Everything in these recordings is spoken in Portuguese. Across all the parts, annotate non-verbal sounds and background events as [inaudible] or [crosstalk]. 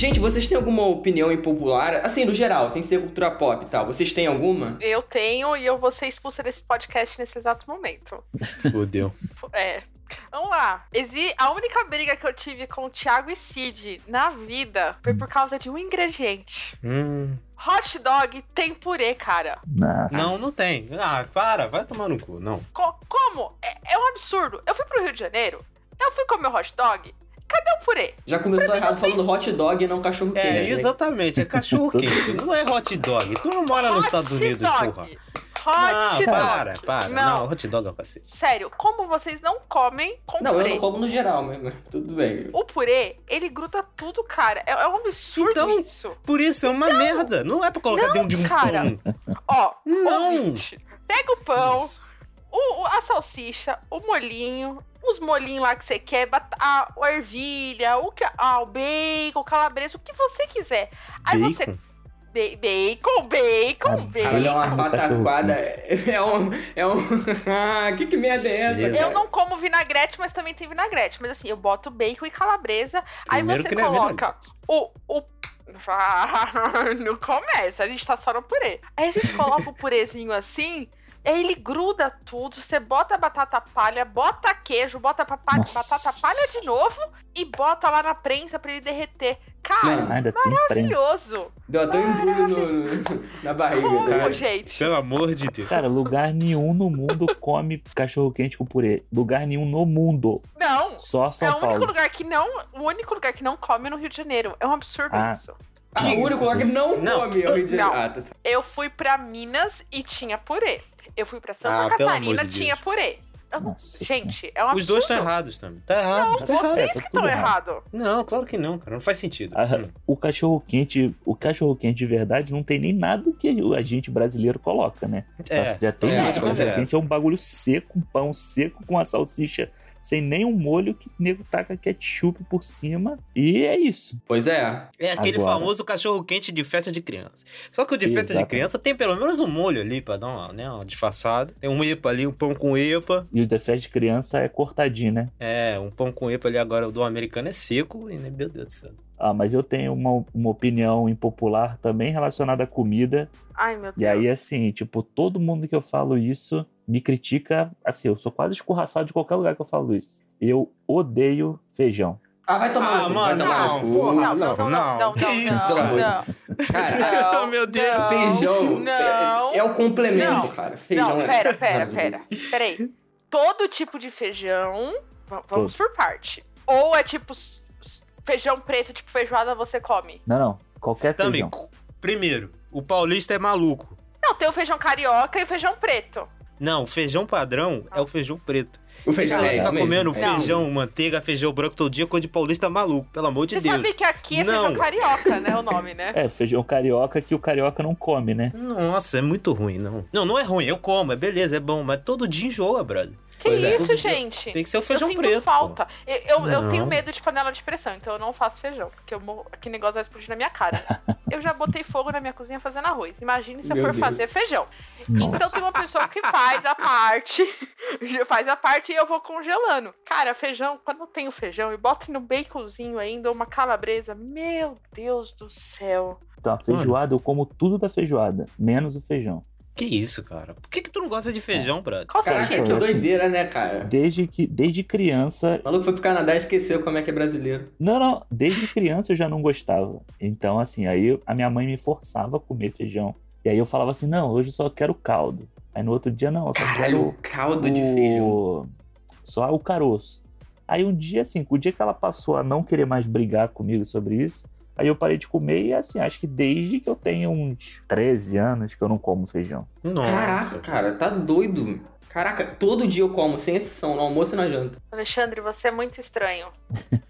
Gente, vocês têm alguma opinião impopular? Assim, no geral, sem ser cultura pop e tal. Vocês têm alguma? Eu tenho e eu vou ser expulsa desse podcast nesse exato momento. Fudeu. É. Vamos lá. Exi- A única briga que eu tive com o Thiago e Cid na vida foi por causa de um ingrediente. Hum. Hot dog tem purê, cara. Nossa. Não, não tem. Ah, para, vai tomar no cu. Não. Co- como? É, é um absurdo. Eu fui pro Rio de Janeiro, eu fui comer hot dog. Cadê o purê? Já começou errado falando hot dog e não cachorro quente. É, né? exatamente, é cachorro [laughs] quente. Não é hot dog. Tu não mora nos Hot Estados Unidos, dog. porra. Hot Não, dog. para, para. Não. Não, hot dog é o cacete. Sério, como vocês não comem com Não, eu purê? não como no geral, mas mas tudo bem. O purê, ele gruda tudo, cara. É, é um absurdo Então, isso. Por isso é uma merda. Não é pra colocar Não, dentro de um cara. pão. Ó, Não. ouvinte, pega o pão, Nossa. o, o- a salsicha, o molinho, os molinhos lá que você quer, a, a ervilha, o, que, ah, o bacon, calabresa, o que você quiser. Aí você. Bacon? Ba- bacon, bacon, Ah, bacon. Caralho, é uma pataquada. [laughs] É um. É um. [laughs] Ah, que, que merda é essa? Jesus. Eu não como vinagrete, mas também tem vinagrete. Mas assim, eu boto bacon e calabresa. Primeiro aí você é coloca o. o... [laughs] Ah, não começa, a gente tá só no purê. Aí a gente coloca o purezinho assim, ele gruda tudo. Você bota batata palha, bota queijo, bota papa- Nossa. batata palha de novo e bota lá na prensa pra ele derreter. Cara, prensa. maravilhoso. Deu até um embrulho no, no- na barriga. Como, tá ligado? gente? Pelo amor de Deus. Cara, lugar nenhum no mundo come cachorro quente com purê. Lugar nenhum no mundo. Não. Só É São o único Paulo. lugar que não, o único lugar que não come é no Rio de Janeiro. É um absurdo Ah. isso. Ah, o único lugar que não, Não. come é o Rio de Janeiro. Não. Ah, tá. Eu fui pra Minas e tinha purê. Eu fui pra Santa Ah, Catarina, de tinha Deus. purê. Não- Nossa Gente, é um Os dois estão errados também. Tá errado, tá errado. Vocês tá que tudo estão errado. errados. Não, claro que não, cara. Não faz sentido. Ah, Hum. o cachorro quente, o cachorro quente de verdade não tem nem nada que a gente brasileiro coloca, né? É. Já tem é, isso. O é quente é um bagulho seco, um pão seco com a salsicha sem nenhum molho que o nego taca ketchup por cima. E é isso. Pois é. É aquele Agora. famoso cachorro quente de festa de criança. Só que o de festa de Exatamente. criança tem pelo menos um molho ali pra dar uma, né, uma disfarçada. Tem um epa ali, um pão com epa. E o defé de criança é cortadinho, né? É, um pão com epa ali agora, o do americano é seco. E, né, meu Deus do céu. Ah, mas eu tenho uma, uma opinião impopular também relacionada à comida. Ai, meu Deus. E aí, assim, tipo, todo mundo que eu falo isso me critica. Assim, eu sou quase escorraçado de qualquer lugar que eu falo isso. Eu odeio feijão. Ah, vai tomar Ah, mano, não, porra. não, não, não, não, não. não, Que não, isso, não, pelo amor de não. Cara, Não, [laughs] Meu Deus. não, feijão Não. é, é o complemento, Não. cara. Feijão Não, é pera, pera, pera. Peraí. Todo tipo de feijão. va- Vamos por parte. Ou é tipo feijão preto, tipo feijoada você come. Não, não. Qualquer Também, feijão. cu- primeiro, o paulista é maluco. Não, tem o feijão carioca e o feijão preto. Não, o feijão padrão é o feijão preto. O feijão Esse é tá mesmo. comendo Não. feijão, manteiga, feijão branco todo dia, coisa de paulista maluco, pelo amor de Você Deus. sabe que aqui é Não. feijão carioca, né? O nome, né? É, feijão carioca que o carioca não come, né? Nossa, é muito ruim, não. Não, não é ruim, eu como, é beleza, é bom, mas todo dia enjoa, brother. Que Pois é. isso, gente? Tem que ser o Eu feijão sinto preto. falta. Eu, eu, eu tenho medo de panela de pressão, então eu não faço feijão. Porque eu morro, aquele negócio vai explodir na minha cara. [laughs] eu já botei fogo na minha cozinha fazendo arroz. Imagine se eu Meu for Deus. fazer feijão. Nossa. Então tem uma pessoa que faz a parte, [laughs] faz a parte e eu vou congelando. Cara, feijão, quando eu tenho feijão e boto no baconzinho ainda, uma calabresa, meu Deus do céu. Então, a feijoada, eu como tudo da feijoada, menos o feijão. Que isso, cara? Por que, que tu não gosta de feijão, brother? Qual Caraca, que assim. doideira, né, cara? Desde que desde criança. O maluco foi pro Canadá e esqueceu como é que é brasileiro. Não, não, desde criança eu já não gostava. Então, assim, aí a minha mãe me forçava a comer feijão. E aí eu falava assim: não, hoje eu só quero caldo. Aí no outro dia, não, eu só Caralho, quero. caldo de feijão. O- Só o caroço. Aí um dia, assim, o dia que ela passou a não querer mais brigar comigo sobre isso, aí eu parei de comer e, assim, acho que desde que eu tenho uns 13 anos que eu não como feijão. Nossa. Caraca, cara, tá doido. Caraca, todo dia eu como, sem exceção, no almoço e na janta. Alexandre, você é muito estranho. [laughs]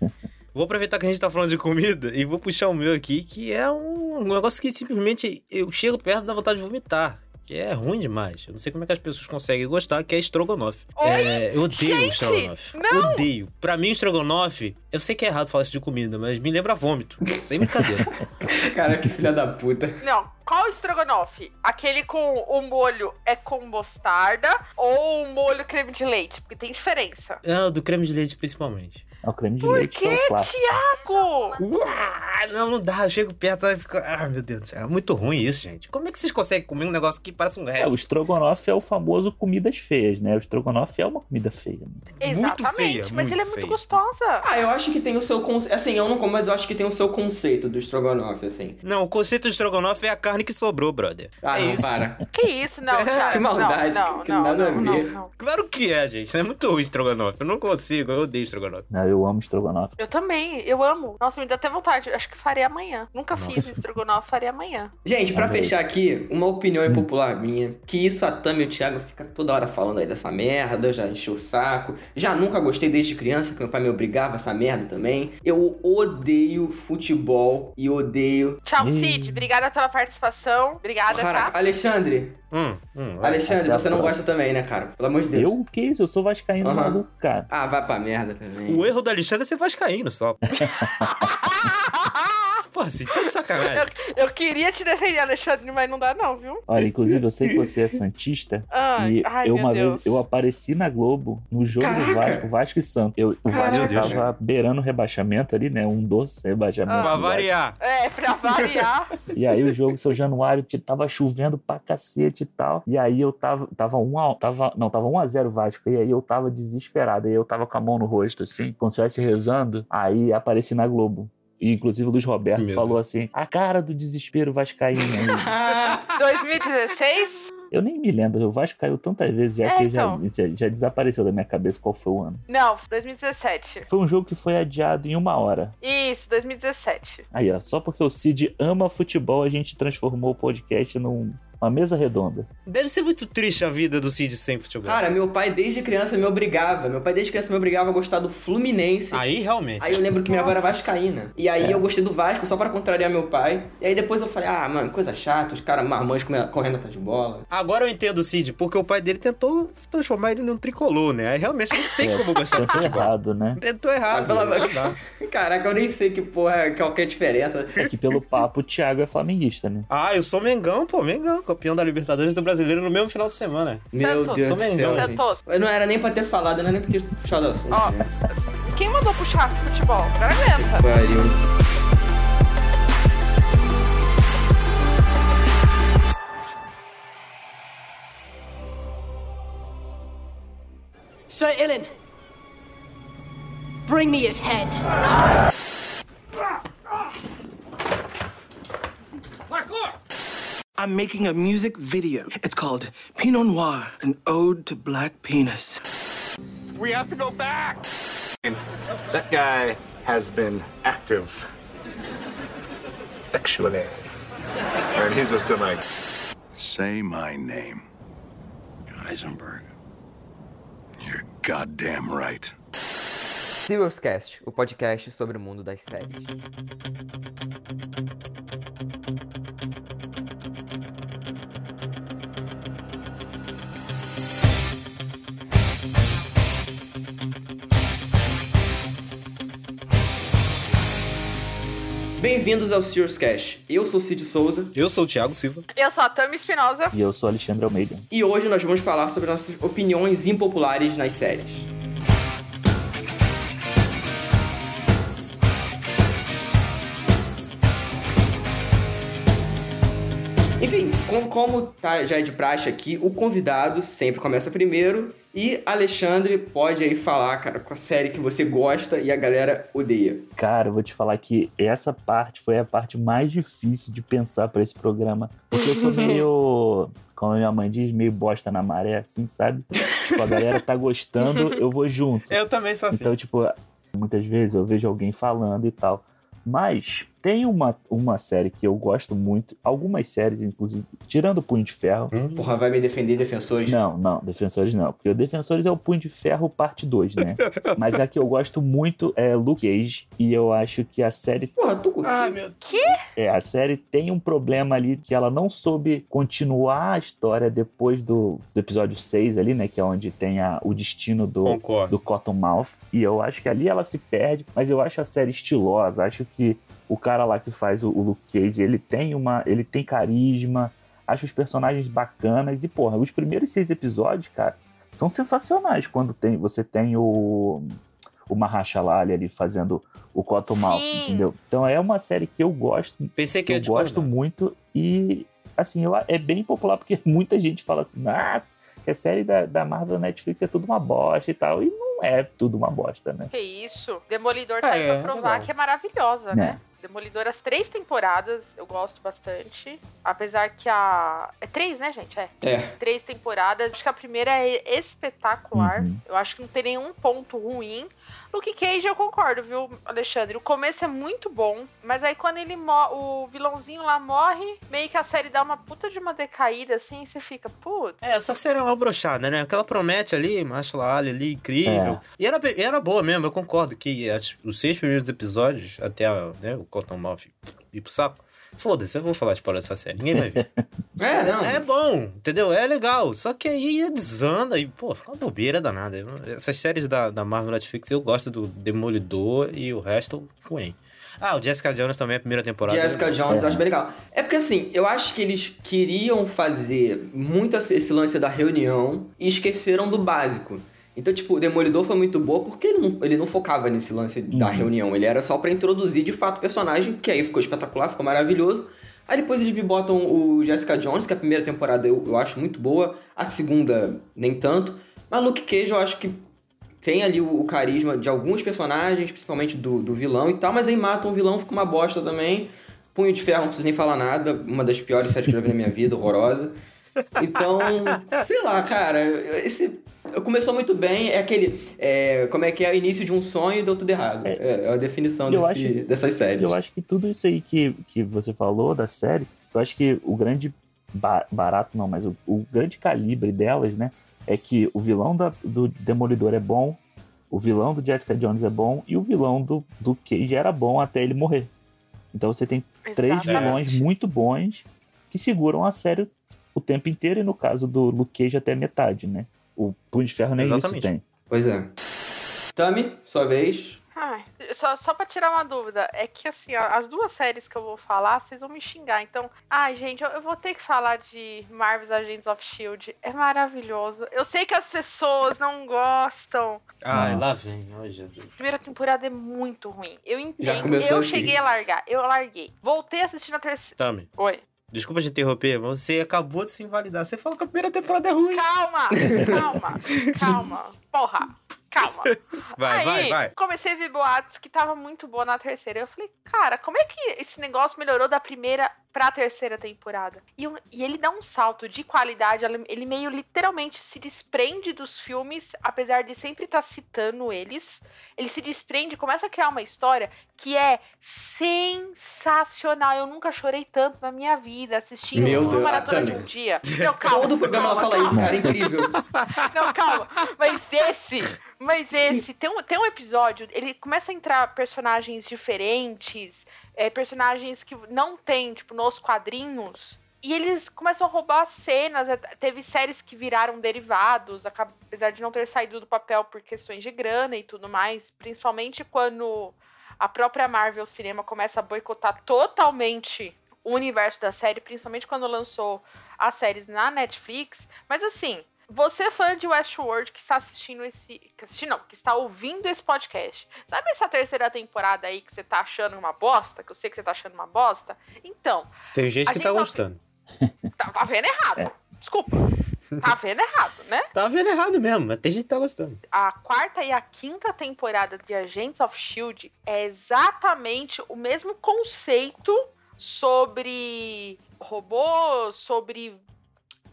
Vou aproveitar que a gente tá falando de comida e vou puxar o meu aqui, que é um negócio que simplesmente eu chego perto da vontade de vomitar. Que é ruim demais. Eu não sei como é que as pessoas conseguem gostar, que é estrogonofe. É, eu odeio Gente, estrogonofe. não! Odeio. Pra mim, estrogonofe, eu sei que é errado falar isso de comida, mas me lembra vômito. Sem brincadeira. [laughs] Cara, que filha da puta. Não, qual estrogonofe? Aquele com o molho é com mostarda ou o molho creme de leite? Porque tem diferença. Não, do creme de leite principalmente. É o creme de Por leite que é. Tiago? Uá, não, não dá. Eu chego perto e fico. Ah, meu Deus do céu. É muito ruim isso, gente. Como é que vocês conseguem comer um negócio que parece um É, resto? o estrogonofe é o famoso comidas feias, né? O estrogonofe é uma comida feia. né? Muito Exatamente, feia, mas muito ele é muito feia. gostosa. Ah, eu acho que tem o seu conceito. Assim, eu não como, mas eu acho que tem o seu conceito do estrogonofe, assim. Não, o conceito de estrogonofe é a carne que sobrou, brother. Ah, é não, isso. para. Que isso, não, [laughs] Thiago. Que maldade, Não, não, que não, nada a não, não. Claro que é, gente. É muito ruim estrogonofe. Eu não consigo, eu odeio estrogonofe. Não, eu amo estrogonofe. Eu também, eu amo. Nossa, me dá até vontade. Acho que farei amanhã. Nunca fiz Nossa. estrogonofe, farei amanhã. Gente, pra Amei. fechar aqui, uma opinião impopular minha, que isso a Tami e o Thiago fica toda hora falando aí dessa merda, eu já enchi o saco. Já nunca gostei desde criança, que meu pai me obrigava a essa merda também. Eu odeio futebol e odeio... Tchau. Cid. Obrigada pela participação. Obrigada, Caraca, tá? Alexandre, Hum, hum. Alexandre, você não gosta também, né, cara? Pelo amor de Deus. Eu? Que isso? Eu sou vascaíno Aham. maluco, cara. Ah, vai pra merda também. O erro do Alexandre é ser vascaíno só. [laughs] Porra, assim, tá de sacanagem. [laughs] Eu queria te defender, Alexandre, mas não dá, não, viu? Olha, inclusive, eu sei que você é santista. Ai, [laughs] e ai eu, uma Deus. vez eu apareci na Globo no jogo do Caraca! Vasco, Vasco e Santos. Eu, o! Vasco tava beirando o rebaixamento ali, né? Um doce rebaixamento. Pra do Vasco. variar. É, pra variar. [laughs] E aí o jogo, seu Januário, tava chovendo pra cacete e tal. E aí eu tava, tava um a, tava, não, tava 1 a 0 Vasco. E aí eu tava desesperado. E aí eu tava com a mão no rosto, assim, como se estivesse rezando. Aí apareci na Globo. Inclusive o Luiz Roberto Meu falou assim: a cara do desespero vascaíno. aí. [laughs] 2016? eu nem me lembro, o Vasco caiu tantas vezes já É, que então. já, já, já desapareceu da minha cabeça qual foi o ano. Não, 2017. Foi um jogo que foi adiado em uma hora. Isso, 2017. Aí, ó, só porque o Cid ama futebol, a gente transformou o podcast numa mesa redonda. Deve ser muito triste a vida do Cid sem futebol. Cara, meu pai desde criança me obrigava. Meu pai desde criança me obrigava a gostar do Fluminense. Aí realmente. Aí eu lembro que minha avó era vascaína. E aí É. eu gostei do Vasco só pra contrariar meu pai. E aí depois eu falei, ah, mano, coisa chata, os caras marmanjos correndo atrás de bola. Agora eu entendo o Cid, porque o pai dele tentou transformar ele num tricolor, né? Aí realmente não tem É, como gostar de Tentou futebol. errado, né? Tentou errado. Não dá. [laughs] Caraca, eu nem sei que porra, qualquer diferença. É que pelo papo o Thiago é flamenguista, né? Ah, eu sou Mengão, pô, Mengão, campeão da Libertadores do Brasileiro no mesmo final de semana. Meu Santos. Deus do céu. Não era nem pra ter falado, não era nem pra ter puxado o assunto. Ó, quem mandou puxar futebol? Agora aguenta. Pariu. Sir Ilan, bring me his head. I'm making a music video. It's called Pinot Noir, an ode to black penis. We have to go back. That guy has been active sexually. And he's just been like, Say my name. Heisenberg. You're goddamn right. Serious Cast, o podcast sobre o mundo das séries. Bem-vindos ao Serious Cash. Eu sou o Cid Souza Eu sou o Thiago Silva. Eu sou a Tami Espinosa. E eu sou Alexandre Almeida. e hoje nós vamos falar sobre nossas opiniões impopulares nas séries. Com- como tá, já é de praxe aqui, o convidado sempre começa primeiro e Alexandre pode aí falar, cara, com a série que você gosta e a galera odeia. Cara, eu vou te falar que essa parte foi a parte mais difícil de pensar pra esse programa. Porque eu sou [laughs] meio, como a minha mãe diz, meio bosta na maré, assim, sabe? Tipo, a galera tá gostando, [laughs] eu vou junto. Eu também sou assim. Então, tipo, muitas vezes eu vejo alguém falando e tal. Mas tem uma, uma série que eu gosto muito, algumas séries, inclusive, tirando o Punho de Ferro. Porra, vai me defender, defensores? Não, não, Defensores não. Porque o Defensores é o Punho de Ferro parte 2, né? [laughs] Mas a que eu gosto muito é Luke Cage. E eu acho que a série Porra, tu? Ai, meu é, a série tem um problema ali que ela não soube continuar a história depois do, do episódio 6 ali, né? Que é onde tem a, o destino do, Concordo. do Cottonmouth. E eu acho que ali ela se perde, mas eu acho a série estilosa. Acho que o cara lá que faz o, o Luke Cage, ele tem uma. ele tem carisma. Acho os personagens bacanas. E, porra, os primeiros seis episódios, cara, são sensacionais quando tem, você tem o. o Mahershala Ali ali fazendo o Cottonmouth, Sim. entendeu? Então é uma série que eu gosto, Pensei que eu discordar. gosto muito e, assim, eu, é bem popular porque [laughs] muita gente fala assim, nossa, que a série da, da Marvel Netflix é tudo uma bosta e tal, e não é tudo uma bosta, né? Que isso? Demolidor tá aí É, pra provar legal. que é maravilhosa, né? Demolidor, as três temporadas, eu gosto bastante. Apesar que a. É três, né, gente? É. É. Três temporadas. Acho que a primeira é espetacular. Uhum. Eu acho que não tem nenhum ponto ruim. Luke Cage, eu concordo, viu, Alexandre? O começo é muito bom, mas aí quando ele o vilãozinho lá morre, meio que a série dá uma puta de uma decaída, assim, e você fica, putz. É, essa série é uma brochada, né? Aquela promete ali, Marshall Ali ali, incrível. É. E era, e era boa mesmo, eu concordo que as- os seis primeiros episódios, até né, o Cottonmouth ir pro saco, foda-se, eu vou falar spoiler dessa série, ninguém vai ver. [laughs] É, não. é bom, entendeu? É legal, só que aí desanda e, pô, fica uma bobeira danada. Essas séries da, da Marvel Netflix, eu gosto do Demolidor e o resto, ruim. Ah, o Jessica Jones também, a primeira temporada. Jessica Jones, eu acho bem legal. É porque assim, eu acho que eles queriam fazer muito esse lance da reunião e esqueceram do básico. Então, tipo, o Demolidor foi muito boa porque ele não, ele não focava nesse lance da Uhum. reunião. Ele era só pra introduzir de fato o personagem, que aí ficou espetacular, ficou maravilhoso. Aí depois eles me botam o Jessica Jones, que a primeira temporada eu, eu acho muito boa, a segunda nem tanto. Mas Luke Cage eu acho que tem ali o, o carisma de alguns personagens, principalmente do, do vilão e tal, mas aí matam o vilão, fica uma bosta também. Punho de Ferro, não preciso nem falar nada, uma das piores séries que eu já vi na minha vida, horrorosa. Então, sei lá, cara, esse começou muito bem, é aquele, é, como é que é, o início de um sonho e deu tudo errado. É, é a definição desse- acho- dessas séries. Eu acho que tudo isso aí que, que você falou da série, eu acho que o grande ba- barato, não, mas o, o grande calibre delas, né, é que o vilão da- do Demolidor é bom, o vilão do Jessica Jones é bom e o vilão do, do Cage era bom até ele morrer. Então você tem três Exatamente. vilões muito bons que seguram a série o tempo inteiro e no caso do Luke Cage até a metade, né? O Punho de Ferro nem isso Exatamente. tem. Pois é. Tami, sua vez. Ai, só, só pra tirar uma dúvida, é que assim, ó, as duas séries que eu vou falar, vocês vão me xingar. Então, ai, gente, eu, eu vou ter que falar de Marvel's Agents of Shield. É maravilhoso. Eu sei que as pessoas não gostam. Ai, lá vem, oh Jesus. A primeira temporada é muito ruim. Eu entendo. começou Eu cheguei a largar. Eu larguei. Voltei a assistir na terceira. Tami, Oi. Desculpa te interromper, mas você acabou de se invalidar. Você falou que a primeira temporada é ruim. Calma, calma, [laughs] calma. Porra, calma. Vai, Aí, vai, vai. comecei a ver boatos que tava muito boa na terceira. Eu falei, cara, como é que esse negócio melhorou da primeira pra terceira temporada? E, um- e ele dá um salto de qualidade, ele meio literalmente se desprende dos filmes, apesar de sempre estar citando eles. Ele se desprende, começa a criar uma história que é sensacional. Eu nunca chorei tanto na minha vida assistindo Meu uma Deus, maratona de um dia. Não, calma. Todo programa ela calma, fala isso, calma. cara, é incrível. [laughs] Não, calma. Mas esse, mas esse, tem um, tem um episódio, ele começa a entrar personagens diferentes, é, personagens que não tem, tipo, nos quadrinhos. E eles começam a roubar cenas. é, Teve séries que viraram derivados, apesar de não ter saído do papel por questões de grana e tudo mais. Principalmente quando a própria Marvel Cinema começa a boicotar totalmente o universo da série, principalmente quando lançou as séries na Netflix. Mas assim, você fã de Westworld que está assistindo esse. Que assistindo, não, que está ouvindo esse podcast. Sabe essa terceira temporada aí que você tá achando uma bosta? Que eu sei que você tá achando uma bosta? Então, Tem gente que gente tá tá- gostando. tá, tá vendo errado. Desculpa. Tá vendo errado, né? Tá vendo errado mesmo, mas tem gente que tá gostando. a quarta e a quinta temporada de Agents of Shield é exatamente o mesmo conceito sobre robôs, sobre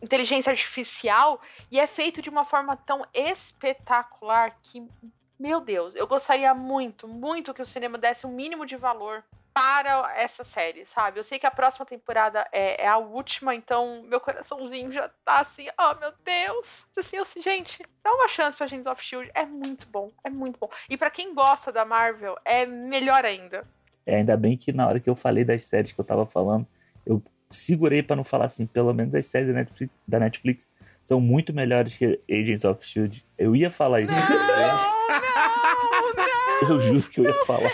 inteligência artificial e é feito de uma forma tão espetacular que meu Deus, eu gostaria muito, muito que o cinema desse um mínimo de valor para essa série, sabe? Eu sei que a próxima temporada é, é a última, então meu coraçãozinho já tá assim, oh meu Deus. Assim, assim, gente, dá uma chance pra Agents of Shield, é muito bom, é muito bom. E pra quem gosta da Marvel, é melhor ainda. É, ainda bem que na hora que eu falei das séries que eu tava falando, eu segurei pra não falar assim, pelo menos as séries da Netflix, da Netflix são muito melhores que Agents of Shield. Eu ia falar isso. Não, não, não. Eu juro que eu ia falar.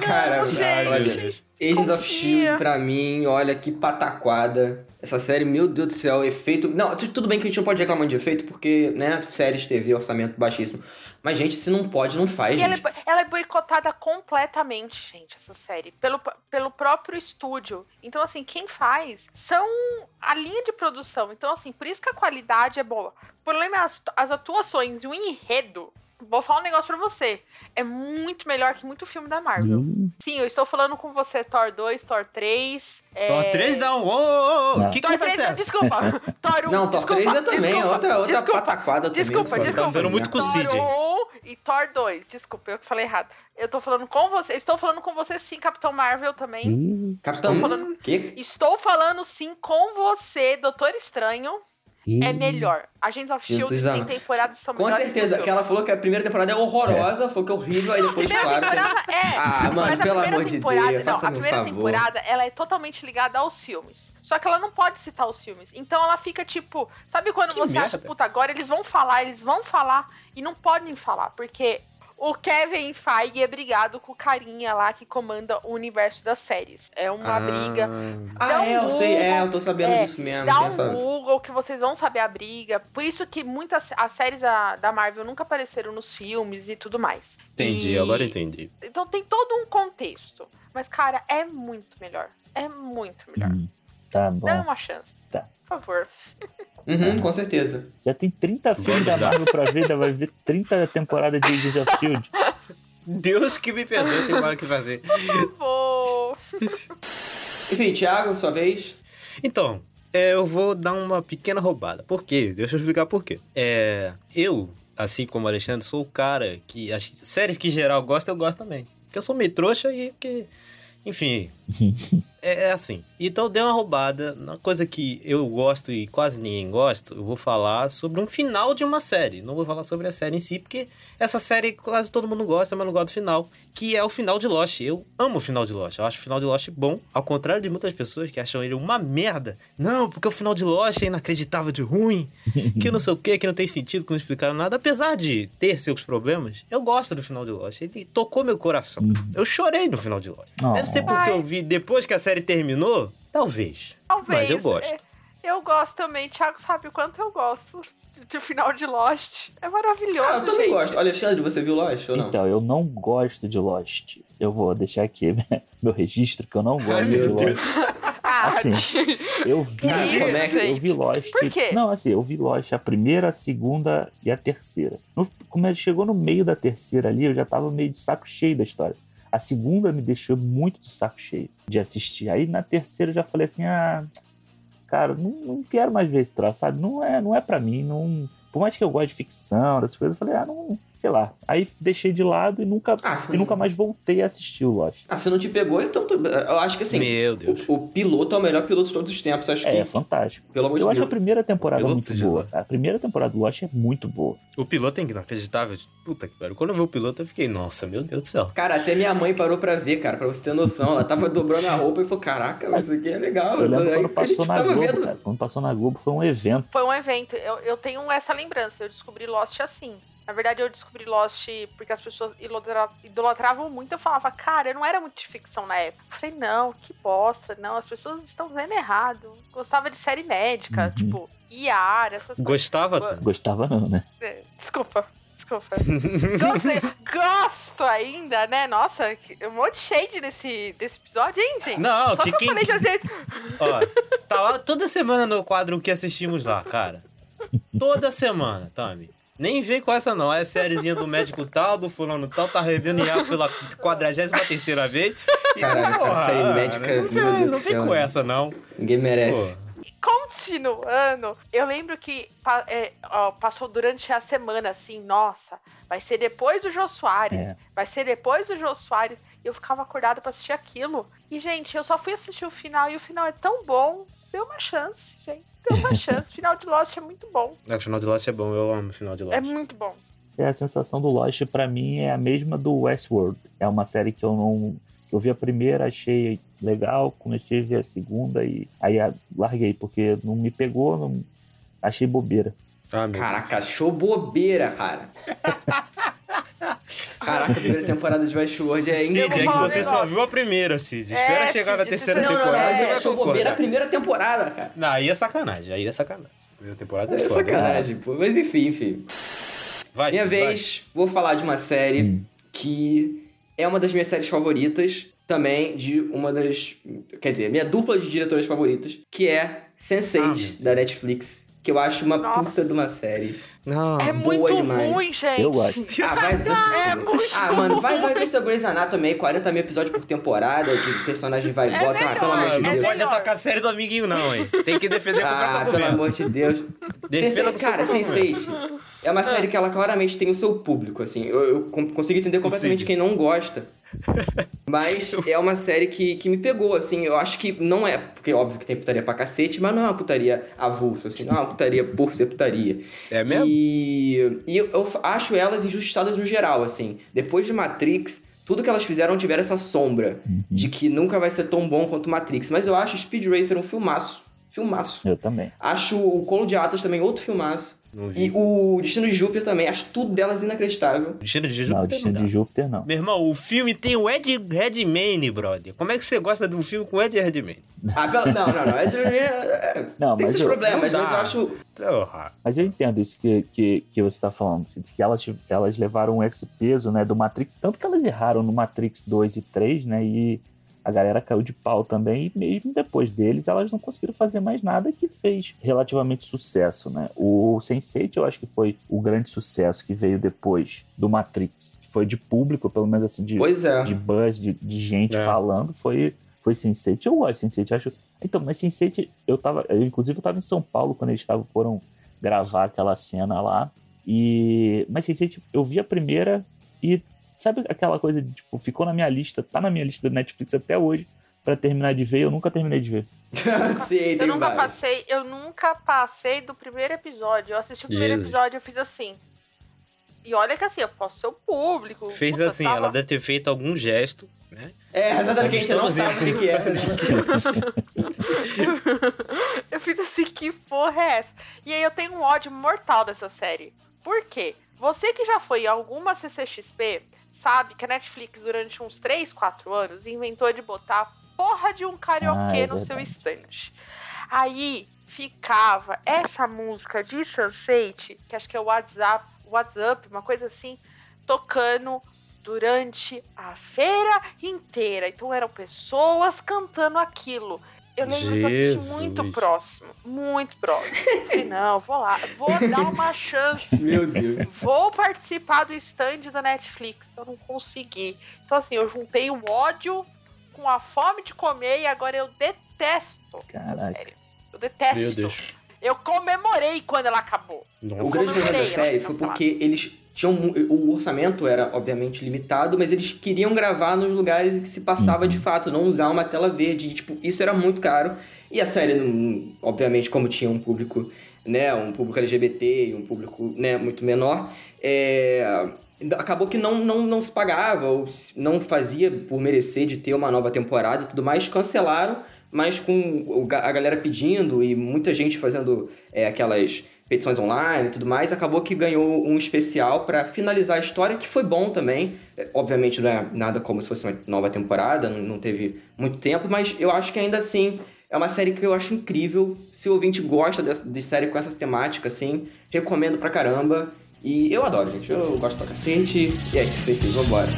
Cara, gente. olha, Agents of confia. Shield pra mim, olha que pataquada. Essa série, meu Deus do céu, efeito. Não, tu- tudo bem que a gente não pode reclamar de efeito, porque, né, séries TV, orçamento baixíssimo. Mas, gente, se não pode, não faz, E ela é, ela é boicotada completamente, gente, essa série. Pelo, pelo próprio estúdio. Então, assim, quem faz são a linha de produção. Então, assim, por isso que a qualidade é boa. O problema é as, as atuações e o enredo. Vou falar um negócio pra você. É muito melhor que muito filme da Marvel. Ih, Sim, eu estou falando com você, Thor 2, Thor 3. é... Thor 3 dá um. Ô, ô, ô, Não. que Thor conversa 3, é essa? desculpa. [laughs] Thor 1, Não, Thor desculpa, 3 é também, desculpa, outra, outra desculpa. pataquada também. Desculpa, desculpa. Tá andando muito com o Thor Cid. 1 e Thor 2. Desculpa, eu que falei errado. Eu tô falando com você. Estou falando com você sim, Capitão Marvel também. ih, Capitão, Estou falando- que? Estou falando sim com você, Doutor Estranho. É melhor. Agents of Shield Jesus tem temporadas são Com certeza, que que ela falou que a primeira temporada é horrorosa, foi que é horrível, aí depois, Primeira claro. temporada é. Ah, mano, pelo primeira amor de temporada- Deus, não, a primeira favor. temporada ela é totalmente ligada aos filmes. Só que ela não pode citar os filmes. Então ela fica tipo, sabe quando Que você acha, merda. puta, agora eles vão falar, eles vão falar e não podem falar, porque o Kevin Feige é brigado com o carinha lá que comanda o universo das séries. É uma briga. Ah, Dá um é, eu sei, é, eu tô sabendo é, disso mesmo. Dá um essa- Google que vocês vão saber a briga. Por isso que muitas as séries da, da Marvel nunca apareceram nos filmes e tudo mais. Entendi, E- agora entendi. Então tem todo um contexto. Mas, cara, é muito melhor. É muito melhor. Hum, tá bom. Dá uma chance. Tá. Por favor. Uhum, com certeza. Já tem 30 filmes da Marvel pra ver, ainda vai ver 30 temporadas de Agents of Shield. Deus que me perdoe, tem mais o que fazer. Vou. Enfim, Thiago, sua vez. Então, é, eu vou dar uma pequena roubada. Por quê? Deixa eu explicar por quê. É, eu, assim como o Alexandre, sou o cara que as séries que geral gosta, eu gosto também. Porque eu sou meio trouxa e que. Enfim. [laughs] é, é assim. Então eu dei uma roubada. Uma coisa que eu gosto e quase ninguém gosta, eu vou falar sobre um final de uma série. Não vou falar sobre a série em si, porque essa série quase todo mundo gosta, mas não gosta do final. Que é o final de Lost. Eu amo o final de Lost. Eu acho o final de Lost bom. Ao contrário de muitas pessoas que acham ele uma merda. Não, porque o final de Lost é inacreditável de ruim. [laughs] Que não sei o que, que não tem sentido, que não explicaram nada. Apesar de ter seus problemas, eu gosto do final de Lost. Ele tocou meu coração. Eu chorei no final de Lost. Deve ser porque eu vi depois que a série terminou. Talvez. Talvez. Mas eu gosto. É, Eu gosto também. Thiago sabe o quanto eu gosto do final de Lost. É maravilhoso. Ah, eu também gente. gosto. Alexandre, você viu Lost ou não? Então, eu não gosto de Lost. Eu vou deixar aqui [laughs] meu registro que eu não gosto Ai, de meu Lost. Deus. Ah, Assim. [laughs] Eu vi, Isso, é que- eu vi Lost. Por quê? Não, assim, eu vi Lost a primeira, a segunda e a terceira. No, como ele chegou no meio da terceira ali, eu já tava meio de saco cheio da história. A segunda me deixou muito de saco cheio de assistir. Aí na terceira eu já falei assim: ah, cara, não, não quero mais ver esse troço, sabe? Não é, não é pra mim. Não, por mais que eu goste de ficção, dessas coisas, eu falei: ah, não, sei lá. Aí deixei de lado e nunca, Ah, e nunca mais voltei a assistir o Lost. Ah, se não te pegou, então tu- eu acho que assim, Meu Deus. o, o piloto é o melhor piloto de todos os tempos. Acho É, que, é fantástico. pelo amor de Eu acho a primeira temporada muito boa. Lost. A primeira temporada do Lost é muito boa. O piloto é inacreditável. Puta que pariu. Quando eu vi o piloto, eu fiquei, nossa, meu Deus do céu. Cara, até minha mãe parou pra ver, cara, pra você ter noção. Ela tava dobrando a roupa e falou: Caraca, mas isso aqui é legal. Eu tô- lembro aí quando a passou gente na tava Globo, vendo. cara. Quando passou na Globo foi um evento. Foi um evento. Eu, eu tenho essa lembrança. Eu descobri Lost assim. Na verdade, eu descobri Lost porque as pessoas idolatra- idolatravam muito. Eu falava, cara, eu não era muito de ficção na época. Eu falei, não, que bosta. Não, as pessoas estão vendo errado. Gostava de série médica, Uhum. tipo, IAR, essas coisas. Gostava? Tipo, Tami? Gostava não, né? É, Desculpa, desculpa. Gostei, gosto ainda, né? Nossa, um monte de shade nesse, desse episódio, hein, gente? Não, Só que que eu quem- falei de. Ó, tá lá toda semana no quadro que assistimos lá, cara. Toda semana, Tami. Nem vem com essa não. É sériezinha do médico tal, do fulano tal, tá revendo IA pela 43 vez. E, Caralho, cara, essa aí, médica, não vem, não vem com né? essa, não. Ninguém merece. Pô. Continuando, eu lembro que pa- é, ó, passou durante a semana assim, nossa, vai ser depois do Jô Soares, É. vai ser depois do Jô Soares. E eu ficava acordada pra assistir aquilo. E, gente, eu só fui assistir o final e o final é tão bom. Deu uma chance, gente. Deu uma chance. O final de Lost é muito bom. É, o final de Lost é bom, eu amo o final de Lost. É muito bom. É, a sensação do Lost pra mim é a mesma do Westworld. É uma série que eu não. Eu vi a primeira, achei legal, comecei a ver a segunda e aí a- larguei, porque não me pegou, não... achei bobeira. Ah, Caraca, show bobeira, cara. [laughs] Caraca, a primeira temporada de Westworld é Cid, é incrível. que um você só viu a primeira, Cid. É, Espera chegar na terceira Não, não, não, temporada, você é, vai achou bobeira a primeira temporada, cara. Não, aí é sacanagem, aí é sacanagem. Primeira temporada é, É foda. sacanagem, pô. Mas enfim, enfim. Vai, Minha Cid, vai. vez, vou falar de uma série Hum. que é uma das minhas séries favoritas, também de uma das. Quer dizer, minha dupla de diretoras favoritas, que é Sense8, Ah, da Netflix. Que eu acho uma Nossa. puta de uma série. Não. É boa muito demais. ruim, gente. Eu gosto. Ah, vai. É muito ah, mano, vai, vai ver seu Grey's Anatomy aí, 40 mil episódios por temporada, que o personagem vai e É bota. Ah, pelo melhor, amor Ah, de não é Deus. pode melhor. atacar a série do amiguinho, não, hein? Tem que defender com o Ah, pelo amor de Deus. Defenda Sense8, com seu cara, próprio Sense8 é uma série que ela claramente tem o seu público, assim. Eu, eu con- consigo entender completamente quem não gosta. [laughs] Mas é uma série que, que me pegou, assim. Eu acho que não é. Porque óbvio que tem putaria pra cacete, mas não é uma putaria avulsa, assim. Não é uma putaria por ser putaria. É mesmo? E, e eu, eu acho elas injustiçadas no geral, assim. Depois de Matrix, tudo que elas fizeram tiveram essa sombra de que nunca vai ser tão bom quanto Matrix. Mas eu acho Speed Racer um filmaço. Filmaço. Eu também. Acho o Colo de Atlas também outro filmaço. Não vi. E o Destino de Júpiter também. Acho tudo delas inacreditável. Destino de Não, Júpiter Destino não de. Júpiter não. Meu irmão, o filme tem o Ed Redmayne, brother. Como é que você gosta de um filme com Ed Redmayne? Ah, pela... não, não, não. É, de- é- [laughs] Não, tem mas esses eu- problemas, não mas eu acho. Porra. Mas eu entendo isso que, que, que você tá falando, Cid, que elas, elas levaram esse peso, né, do Matrix, tanto que elas erraram no Matrix 2 e 3, né, e a galera caiu de pau também, e mesmo depois deles, elas não conseguiram fazer mais nada que fez relativamente sucesso, né. O Sense8 eu acho que foi o grande sucesso que veio depois do Matrix, que foi de público, pelo menos assim, de, Pois é. de buzz, de, de gente É. falando, foi, foi Sense8. Eu gosto de Sense8, acho... Então, mas Sense8, eu tava... Eu, inclusive, eu tava em São Paulo quando eles tavam, foram gravar aquela cena lá, e... Mas Sense8, eu vi a primeira e... Sabe aquela coisa de, tipo, ficou na minha lista, tá na minha lista da Netflix até hoje, pra terminar de ver, eu nunca terminei de ver. [laughs] Sei, Eu tem nunca vários. passei, eu nunca passei do primeiro episódio. Eu assisti o primeiro Jesus. episódio e eu fiz assim. E olha que assim, eu posso ser o público. Fez puta, assim, tava- ela deve ter feito algum gesto, né? É, exatamente, que a gente não sabe o que é. [laughs] eu fiz assim, que porra é essa? E aí eu tenho um ódio mortal dessa série. Por quê? Você que já foi em alguma CCXP, sabe que a Netflix, durante uns 3, 4 anos, inventou de botar a porra de um karaokê Ah, é no seu stand. Aí ficava essa música de Sunset, que acho que é o WhatsApp, WhatsApp, uma coisa assim, tocando durante a feira inteira. Então eram pessoas cantando aquilo. Eu lembro que eu assisti Jesus. muito próximo, muito próximo. Eu Falei, não, vou lá, vou dar uma chance. Meu Deus. Vou participar do stand da Netflix. Eu não consegui. Então, assim, eu juntei o ódio com a fome de comer e agora eu detesto essa Caraca. série. Eu detesto. Meu Deus. Eu comemorei quando ela acabou. O Nossa. grande problema da Comemorei, série foi porque eles tinham. O orçamento era, obviamente, limitado, mas eles queriam gravar nos lugares em que se passava de fato, não usar uma tela verde. Tipo, isso era muito caro. E a série, não- obviamente, como tinha um público, né, um público LGBT e um público, né, muito menor, é, acabou que não, não, não se pagava, ou não fazia por merecer de ter uma nova temporada e tudo mais, cancelaram, mas com a galera pedindo e muita gente fazendo é, aquelas petições online e tudo mais, acabou que ganhou um especial pra finalizar a história, que foi bom também. É, Obviamente não é nada como se fosse uma nova temporada, não, teve muito tempo, mas eu acho que ainda assim é uma série que eu acho incrível. Se o ouvinte gosta dessa- de série com essas temáticas, assim, recomendo pra caramba. E eu adoro, gente. Eu gosto pra cacete. E é isso, enfim, vambora.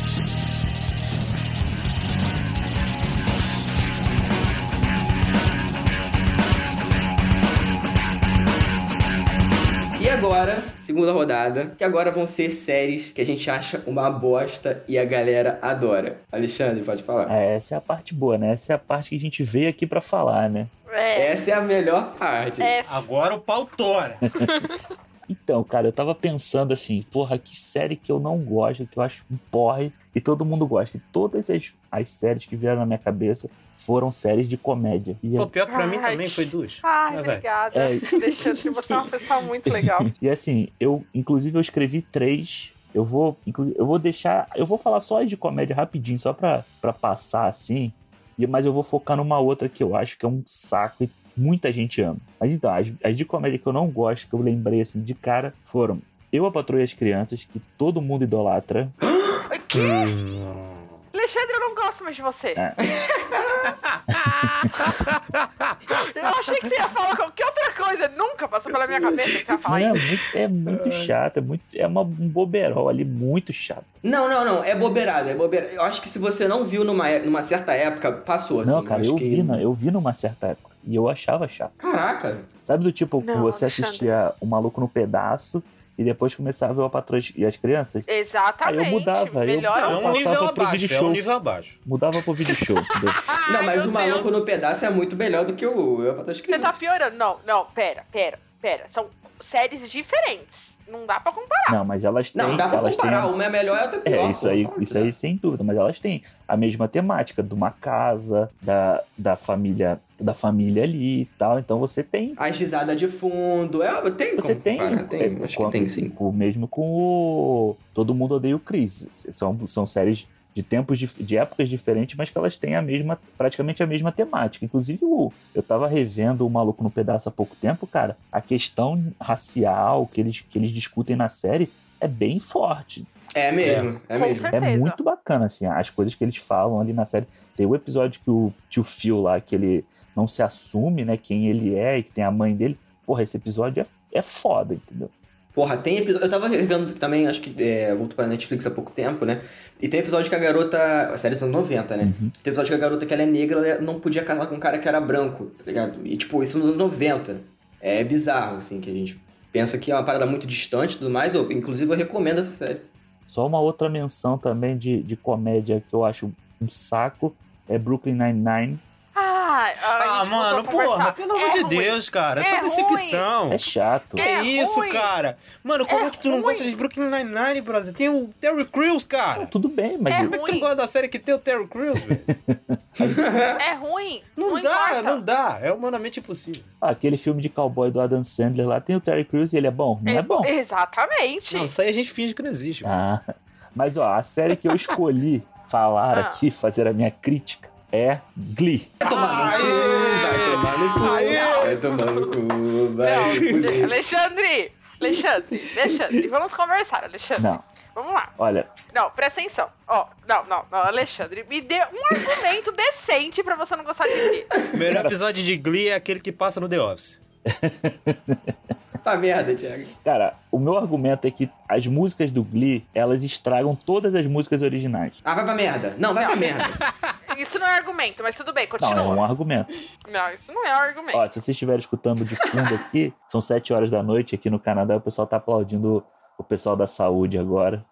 Segunda rodada, que agora vão ser séries que a gente acha uma bosta e a galera adora. Alexandre, pode falar. É, essa é a parte boa, né? Essa é a parte que a gente veio aqui pra falar, né? É, Essa é a melhor parte. é Agora o pau tora. [laughs] Então, cara, eu tava pensando assim, porra, que série que eu não gosto, que eu acho um porre, e todo mundo gosta. E todas as, as séries que vieram na minha cabeça foram séries de comédia. E, Pô, pior que pra mim Ai, também foi duas. Ai, Ah, obrigada. É. [laughs] Alexandre, você é uma pessoa muito legal. [laughs] e assim, eu, inclusive, eu escrevi três. Eu vou, eu vou deixar, eu vou falar só as de comédia rapidinho, só pra, pra passar assim. E, mas eu vou focar numa outra que eu acho que é um saco e muita gente ama. Mas então, as, as de comédia que eu não gosto, que eu lembrei assim de cara, foram Eu, a Patroa e as Crianças, que todo mundo idolatra. [gasps] Ai, Alexandre, eu não gosto mais de você. É. [laughs] eu achei que você ia falar qualquer outra coisa. Nunca passou pela minha cabeça que você ia falar Não, é isso. muito, é muito chato, é, muito, é uma, um boberol ali muito chato. Não, não, não. É bobeirada, é bobeirada. Eu acho que se você não viu numa, é- numa certa época, passou, assim. não, cara, acho eu que... vi, na- eu vi numa certa época. E eu achava chato. Caraca. Sabe do tipo, Não, você Alexandre. assistia o Maluco no Pedaço e depois começava a ver o Patrão e as Crianças? Exatamente. Aí eu mudava, eu- Melhor Não, é um passava nível pro abaixo, vídeo é um show. nível abaixo. Mudava pro vídeo show, entendeu? [laughs] não, mas o maluco Deus. no pedaço é muito melhor do que o Eu pra Você tá crianças. piorando. Não, não, pera, pera, pera. São séries diferentes. Não dá pra comparar. Não, mas elas têm. Não, dá pra elas comparar. Têm, Uma é melhor e a outra é pior. é, isso aí, pô. isso aí sem dúvida, mas elas têm a mesma temática de uma casa, da, da família, da família ali e tal. Então você tem As risadas de fundo. É, tem Você como tem, comparar, tem. é, Acho com- que tem sim. O mesmo com o Todo Mundo Odeia o Chris. São, são séries de tempos, dif- de épocas diferentes, mas que elas têm a mesma, praticamente a mesma temática. Inclusive, o, eu tava revendo o Maluco no Pedaço há pouco tempo, cara. A questão racial que eles, que eles discutem na série é bem forte. É mesmo, é, Com mesmo. É muito bacana, assim, as coisas que eles falam ali na série. Tem o episódio que o tio Phil lá, que ele não se assume, né, quem ele é e que tem a mãe dele. Porra, esse episódio é, é foda, entendeu? Porra, tem episódio. Eu tava revendo também, acho que é, voltou pra Netflix há pouco tempo, né? E tem episódio que a garota. A série dos anos 90, né? Uhum. Tem episódio que a garota que ela é negra, ela não podia casar com um cara que era branco, tá ligado? E tipo, isso nos anos 90. É bizarro, assim, que a gente pensa que é uma parada muito distante e tudo mais. Eu, inclusive, eu recomendo essa série. Só uma outra menção também de, de comédia que eu acho um saco é Brooklyn Nine-Nine. Ah, Ah, mano, porra, conversar. pelo amor É de ruim. Deus, cara. É É só decepção. É chato. Que É isso, ruim. cara? Mano, como é, É que tu não ruim. gosta de Brooklyn Nine-Nine, brother? Tem o Terry Crews, cara. Tudo bem, mas É Como é que tu não gosta da série que tem o Terry Crews, velho? [laughs] É ruim. Não, Não, dá, importa. não dá. É humanamente impossível. ah, aquele filme de cowboy do Adam Sandler lá tem o Terry Crews e ele é bom? Não é, bom. Exatamente. Não, isso aí a gente finge que não existe. Ah, mas ó, a série que eu escolhi falar Ah. aqui, fazer a minha crítica, é Glee. Vai tomar no cu, vai tomar no cu, vai tomar no cu. Alexandre, Alexandre, Alexandre, vamos conversar, Alexandre. Não, Vamos lá. olha, Não, presta atenção. Ó, não, não, não, Alexandre, me dê um argumento [laughs] decente pra você não gostar de mim. O melhor episódio de Glee é aquele que passa no The Office. [laughs] Tá merda, Thiago. cara, o meu argumento é que as músicas do Glee, elas estragam todas as músicas originais. Ah, vai pra merda. Não, vai pra Não. merda. [laughs] Isso não é argumento, mas tudo bem, Não, continua. é um argumento. Não, isso não é argumento. Ó, se você estiver escutando de fundo aqui, são 7 horas da noite aqui no Canadá, o pessoal tá aplaudindo o pessoal da saúde agora.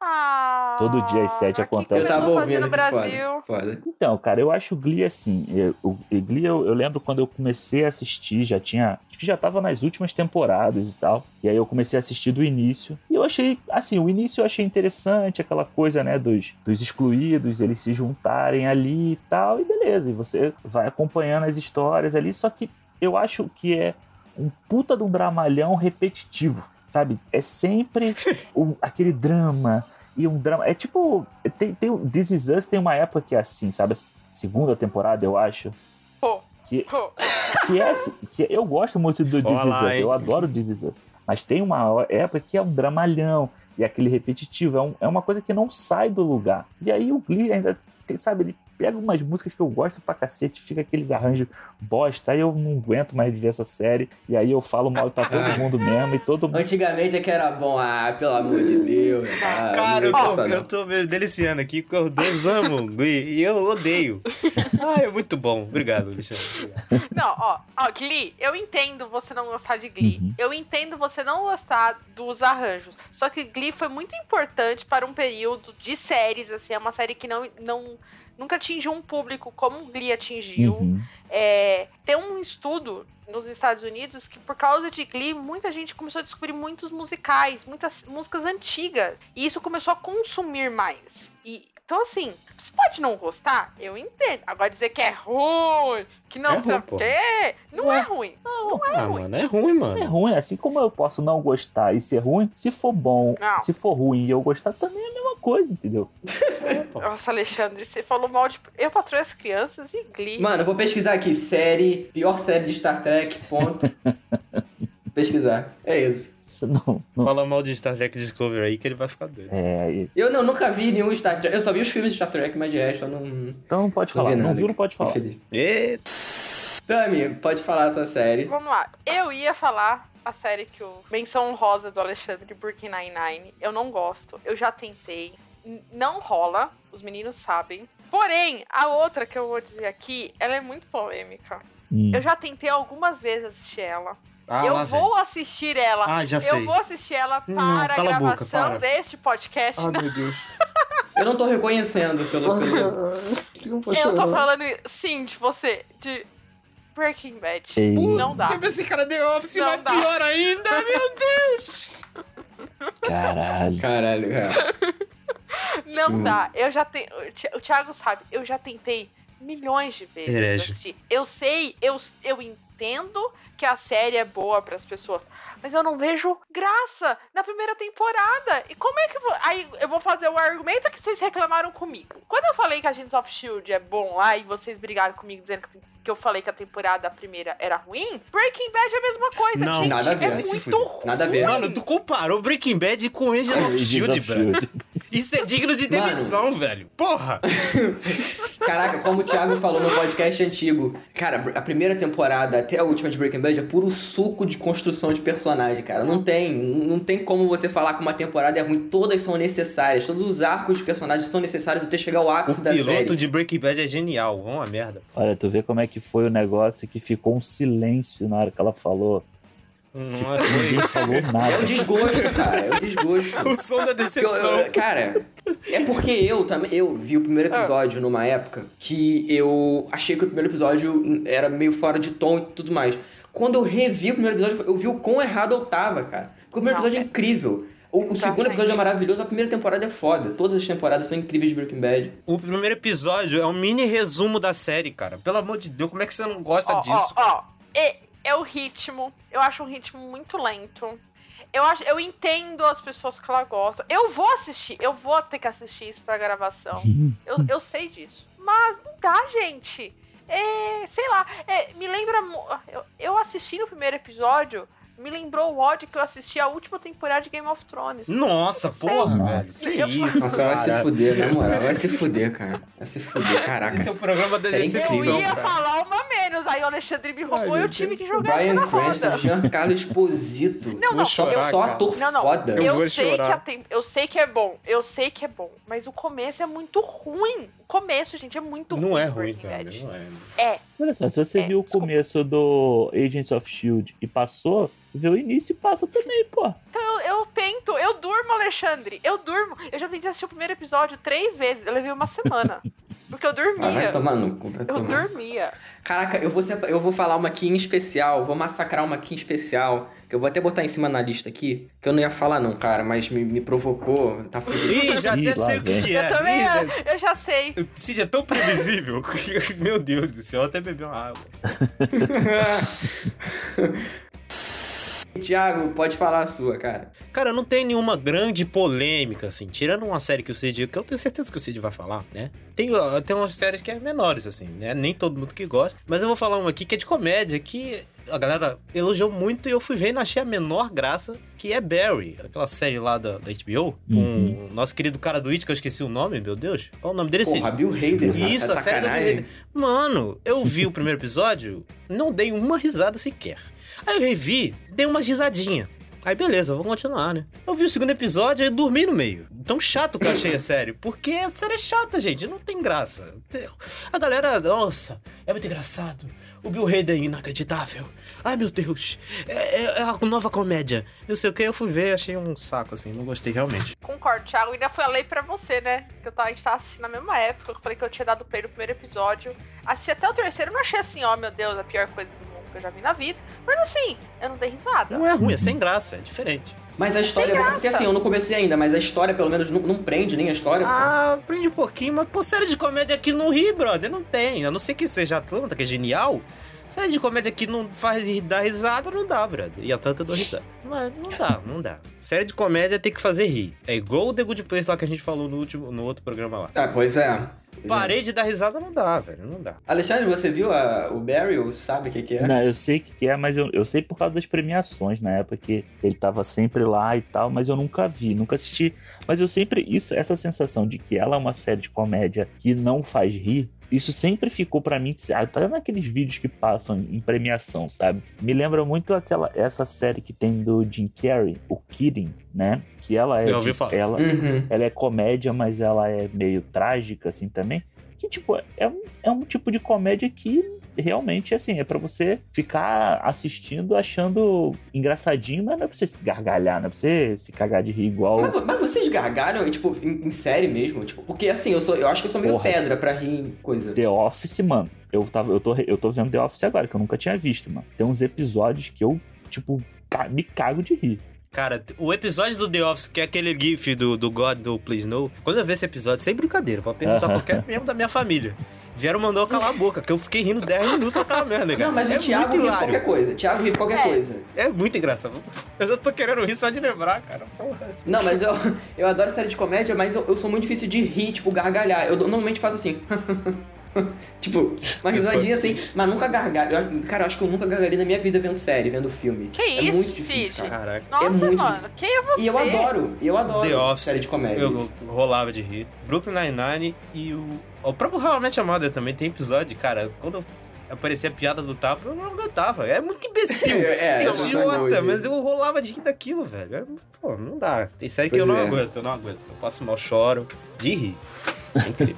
Ah, Todo dia às sete que acontece. Eu tava ouvindo no Brasil. foda. Foda. Então, cara, eu acho o Glee assim. Eu, o o Glee, eu, eu lembro quando eu comecei a assistir, já tinha. Acho que já tava nas últimas temporadas e tal. E aí eu comecei a assistir do início. E eu achei, assim, o início eu achei interessante, aquela coisa, né, dos, dos excluídos, eles se juntarem ali e tal. E beleza, e você vai acompanhando as histórias ali. Só que eu acho que é um puta de um dramalhão repetitivo, sabe? É sempre o- [laughs] aquele drama e um drama. É tipo. Tem, tem, o This Is Us tem uma época que é assim, sabe? A segunda temporada, eu acho. Pô, Que, pô. que é assim, que eu gosto muito do This Is Olá, Us, hein? eu adoro This Is Us. Mas tem uma época que é um dramalhão e aquele repetitivo, é, um- é uma coisa que não sai do lugar. E aí o Glee ainda, sabe, ele pega umas músicas que eu gosto pra cacete, fica aqueles arranjos bosta, aí eu não aguento mais de ver essa série, e aí eu falo mal pra todo [laughs] mundo mesmo, e todo mundo. Antigamente é que era bom. Ah, pelo amor de Deus. Ah, Cara, eu tô, eu tô me deliciando aqui, porque os dois amam [laughs] Glee e eu odeio. Ah, é muito bom. Obrigado, Alexandre. Obrigado. Não, ó, ó, Glee, eu entendo você não gostar de Glee. Uhum. Eu entendo você não gostar dos arranjos. Só que Glee foi muito importante para um período de séries, assim, é uma série que não, não nunca atingiu um público como Glee atingiu. Uhum. É, tem um estudo nos Estados Unidos que por causa de Glee, muita gente começou a descobrir muitos musicais, muitas músicas antigas. E isso começou a consumir mais. E, então, assim, você pode não gostar, eu entendo. Agora dizer que é ruim, que não É sei ruim, o quê, não é ruim. Não, É Ah, ruim. mano, é ruim, mano. É ruim, assim como eu posso não gostar e ser ruim, se for bom, Não. se for ruim e eu gostar também é a mesma coisa, entendeu? [laughs] Nossa, Alexandre, você falou mal de. Eu patroei as crianças e Glee. Mano, eu vou pesquisar aqui. Série, pior série de Star Trek, ponto. [laughs] pesquisar. É isso. Isso não, não- Fala mal de Star Trek Discovery aí que ele vai ficar doido. é, e- Eu não, nunca vi nenhum Star Trek. Eu só vi os filmes de Star Trek, mas de resto eu não. então não pode Não falar. vi Não viu, não pode falar. Infeliz. E... Tami, pode falar a sua série. Vamos lá. Eu ia falar a série que o Menção Rosa do Alexandre Burke Nine-Nine. Eu não gosto. Eu já tentei. Não rola. Os meninos sabem. Porém, a outra que eu vou dizer aqui, ela é muito polêmica. Hum. Eu já tentei algumas vezes assistir ela. Ah, eu vou assistir ela. Ah, já eu sei. vou assistir ela para Não, a cala a boca, gravação para. deste podcast. Ah, meu Deus. Eu não tô reconhecendo pelo. pelo... [laughs] eu tô falando, sim, de você. De Breaking Bad. Ei. Não dá. Teve esse cara The Office, Não vai dá. pior ainda, meu Deus. Caralho. Caralho, cara. [laughs] Não Sim. dá. Eu já tenho. O Thiago sabe, eu já tentei milhões de vezes Herege. assistir. Eu sei, eu, eu entendo que a série é boa pras pessoas, mas eu não vejo graça na primeira temporada. E como é que eu vou. Aí eu vou fazer o argumento que vocês reclamaram comigo. Quando eu falei que Agents of Shield é bom lá e vocês brigaram comigo dizendo que, que eu falei que a temporada primeira era ruim, Breaking Bad é a mesma coisa. Não, gente, nada a ver. É Vai se muito ruim. Nada a ver. Mano, tu comparou Breaking Bad com Angel of Shield, velho. Shield. Isso é digno de Mano. demissão, velho. Porra. [laughs] Caraca, como o Thiago falou no podcast antigo, cara, a primeira temporada até a última de Breaking Bad é puro suco de construção de personagem, cara. Não tem, não tem como você falar que uma temporada é ruim. Todas são necessárias, todos os arcos de personagens são necessários até chegar ao ápice O da piloto série. de Breaking Bad é genial. Uma merda. Olha, tu vê como é que foi o negócio que ficou um silêncio na hora que ela falou. Não Ninguém falou É o nada. desgosto, cara, é o desgosto. [laughs] O som da Porque eu- decepção. eu- cara, é porque eu também. Eu vi o primeiro episódio numa época que eu achei que o primeiro episódio era meio fora de tom e tudo mais. Quando eu revi o primeiro episódio, eu vi o quão errado eu tava, cara. Porque o primeiro Não, episódio é incrível. O, o segundo episódio é maravilhoso, a primeira temporada é foda. Todas as temporadas são incríveis de Breaking Bad. O primeiro episódio é um mini resumo da série, cara. Pelo amor de Deus, como é que você não gosta Ó, disso? Ó, ó, é, é o ritmo. Eu acho um ritmo muito lento. Eu, acho, eu entendo as pessoas que ela gosta. Eu vou assistir, eu vou ter que assistir isso pra gravação. Eu, eu sei disso. Mas não dá, gente. É, sei lá, é, me lembra. Eu, eu assisti no primeiro episódio, me lembrou o ódio que eu assisti a última temporada de Game of Thrones. Nossa, porra, Nossa. velho. Que Eu- isso, Nossa, vai se cara. fuder, na moral. Vai se fuder, cara. Vai se fuder, caraca. Esse é o programa da Série Eu decepção, ia cara. falar uma menos, aí o Alexandre me roubou e eu tive que jogar Brian na Cranston, roda. Giancarlo Esposito. Não, não, só, chorar, só cara. ator Não, não. foda. Eu Eu, vou sei chorar. que a tem- eu sei que é bom, eu sei que é bom, mas o começo é muito ruim. O começo, gente, é muito ruim. Não é ruim, cara. Não é. É, Olha só, se você É, viu o começo do Agents of Shield e passou, vê o início e passa também, pô. então eu, eu tento, eu durmo, Alexandre, eu durmo. Eu já tentei assistir o primeiro episódio três vezes, eu levei uma semana. [laughs] porque eu Ah, vai dormia. tomar no cu, vai eu tomar. dormia. Caraca, eu vou, eu vou falar uma aqui em especial, vou massacrar uma aqui em especial, que eu vou até botar em cima na lista aqui, que eu não ia falar não, cara, mas me, me provocou, tá fudido. Ih, já Ih, até sei o que, que Eu é. também, Ih, eu, eu já sei. Cid é tão previsível. [laughs] Meu Deus do céu, eu até bebi uma água. [laughs] Tiago, pode falar a sua, cara. Cara, não tem nenhuma grande polêmica, assim. Tirando uma série que o Cid. Que eu tenho certeza que o Cid vai falar, né? Tem, tem umas séries que é menores, assim, né? Nem todo mundo que gosta. Mas eu vou falar uma aqui que é de comédia, que a galera elogiou muito e eu fui ver e achei a menor graça, que é Barry. Aquela série lá da, da HBO, com Uhum. o nosso querido cara do It, que eu esqueci o nome, meu Deus. Qual o nome dele, Cid? Porra, Bill Hader, Isso, tá a série do sacanagem. Bill Hader. Mano, eu vi o primeiro episódio, não dei uma risada sequer. Aí eu revi, dei uma risadinha. Aí beleza, vou continuar, né? Eu vi o segundo episódio e dormi no meio. Tão chato que eu achei a série. Porque a série é chata, gente. Não tem graça. A galera, nossa, é muito engraçado. O Bill Hader é inacreditável. Ai meu Deus, é, é- é a nova comédia. Não sei o que, eu fui ver, achei um saco, assim. Não gostei realmente. Concordo, Thiago. Ainda falei pra você, né? Que eu tava, a gente tava assistindo na mesma época. Eu falei que eu tinha dado play no primeiro episódio. Assisti até o terceiro, não achei assim, ó, meu Deus, a pior coisa do que eu já vi na vida. Mas assim, eu não dei risada. Não é ruim, é sem graça, é diferente. Mas a história é boa, porque assim, eu não comecei ainda, mas a história pelo menos não, não prende nem a história. pô. Ah, aprende um pouquinho, mas pô, série de comédia aqui no Rio, brother, não tem. A não ser que seja Atlanta, que é genial. Série de comédia que não faz ri- dar risada, não dá, brother. E Atlanta eu dou risada. Mas não dá, não dá. Série de comédia tem que fazer rir. É igual o The Good Place lá que a gente falou no, último, no outro programa lá. Ah, pois é. Parei de dar risada, não dá, velho. Não dá. Alexandre, você viu a- o Barry ou sabe o que, que é? Não, eu sei o que, que é, mas eu, eu sei por causa das premiações na época que ele tava sempre lá e tal, mas eu nunca vi, nunca assisti. Mas eu sempre, isso, essa sensação de que ela é uma série de comédia que não faz rir, isso sempre ficou pra mim, até naqueles vídeos que passam em premiação, sabe? Me lembra muito aquela, essa série que tem do Jim Carrey, o Kidding, né? Que ela é, Eu ouvi falar. ela, Uhum. ela é comédia, mas ela é meio trágica, assim, também. Que, tipo, é um, é um tipo de comédia que realmente, assim, é pra você ficar assistindo, achando engraçadinho, mas não é pra você se gargalhar, não é pra você se cagar de rir igual. Mas, mas vocês gargalham, tipo, em, em série mesmo? Tipo, porque assim, eu, sou, eu acho que eu sou meio Porra. pedra pra rir em coisa. The Office, mano. Eu, tava, eu, tô, eu tô vendo The Office agora, que eu nunca tinha visto, mano. Tem uns episódios que eu, tipo, me cago de rir. Cara, o episódio do The Office, que é aquele gif do, do God do Please No, quando eu vi esse episódio, sem brincadeira, pra perguntar Aham. qualquer membro da minha família. Vieram mandou calar a boca, que eu fiquei rindo 10 minutos daquela merda, cara. Não, mas é o Thiago muito ri hilário. qualquer coisa. Thiago ri qualquer É. coisa. É muito engraçado. Eu já tô querendo rir só de lembrar, cara. Porra. Não, mas eu, eu adoro série de comédia, mas eu, eu sou muito difícil de rir, tipo, gargalhar. Eu normalmente faço assim. [laughs] [laughs] tipo, uma [laughs] risadinha assim, mas nunca gargalho. Eu- cara, eu acho que eu nunca gargalhei na minha vida vendo série, vendo filme. Que é isso, muito difícil, Cid? cara. Caraca. Nossa, muito mano, quem é você? E eu adoro, e eu adoro The Office. série de comédia. Eu, eu rolava de rir. Brooklyn Nine-Nine e o. O próprio How I Met Your Mother também tem episódio, cara. Quando aparecia a piada do tapa, eu não aguentava. É muito imbecil. [laughs] É, É, eu idiota, mas eu rolava de rir daquilo, velho. É, Pô, não dá. Tem série que eu Pois não é. aguento, eu não aguento. Eu passo mal, choro de rir. É incrível.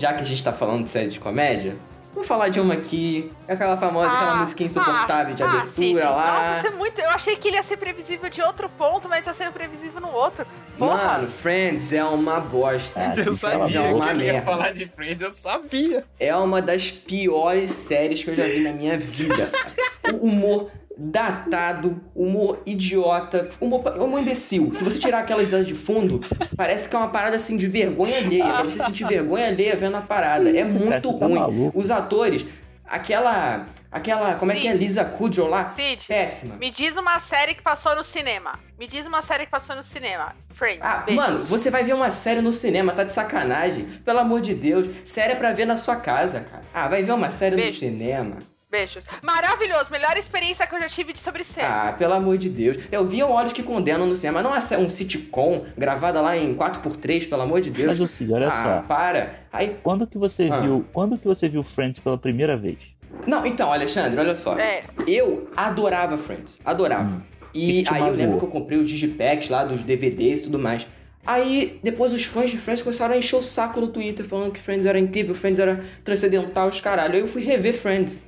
Já que a gente tá falando de série de comédia, vamos falar de uma aqui. Aquela famosa, aquela Ah, musiquinha insuportável de ah, abertura Cid. lá. Nossa, você é muito. Eu achei que ele ia ser previsível de outro ponto, mas tá sendo previsível no outro. Porra. Mano, Friends é uma bosta. Ah, eu sabia boca. que ele ia merda. falar de Friends, eu sabia. É uma das piores séries que eu já vi na minha vida. [laughs] O humor datado, humor idiota, humor, humor imbecil. Se você tirar aquelas risadas de fundo, parece que é uma parada assim de vergonha alheia. Pra você sentir vergonha alheia vendo a parada. É muito tá ruim. maluco. Os atores, aquela. Aquela. Como é que é? Cid. Lisa Kudrow lá? Cid, Péssima. me diz uma série que passou no cinema. Me diz uma série que passou no cinema. Friends. Ah, beijos. mano, você vai ver uma série no cinema, tá de sacanagem. Pelo amor de Deus. Série é pra ver na sua casa, cara. Ah, vai ver uma série Beijos. no cinema. Beijos. Maravilhoso. Melhor experiência que eu já tive de sobre série. Ah, pelo amor de Deus. Eu vi Olhos que Condenam no cinema. Não é um sitcom gravada lá em 4x3, pelo amor de Deus. Mas, Lucy, olha ah, só. para. Aí, Quando que você Ah. viu. Quando que você viu Friends pela primeira vez? não, então, Alexandre, olha só. É. Eu adorava Friends. Adorava. E Que te aí eu lembro que eu comprei os digipacks lá dos DVDs e tudo mais. Aí, depois os fãs de Friends começaram a encher o saco no Twitter, falando que Friends era incrível, Friends era transcendental, os caralho. Aí eu fui rever Friends.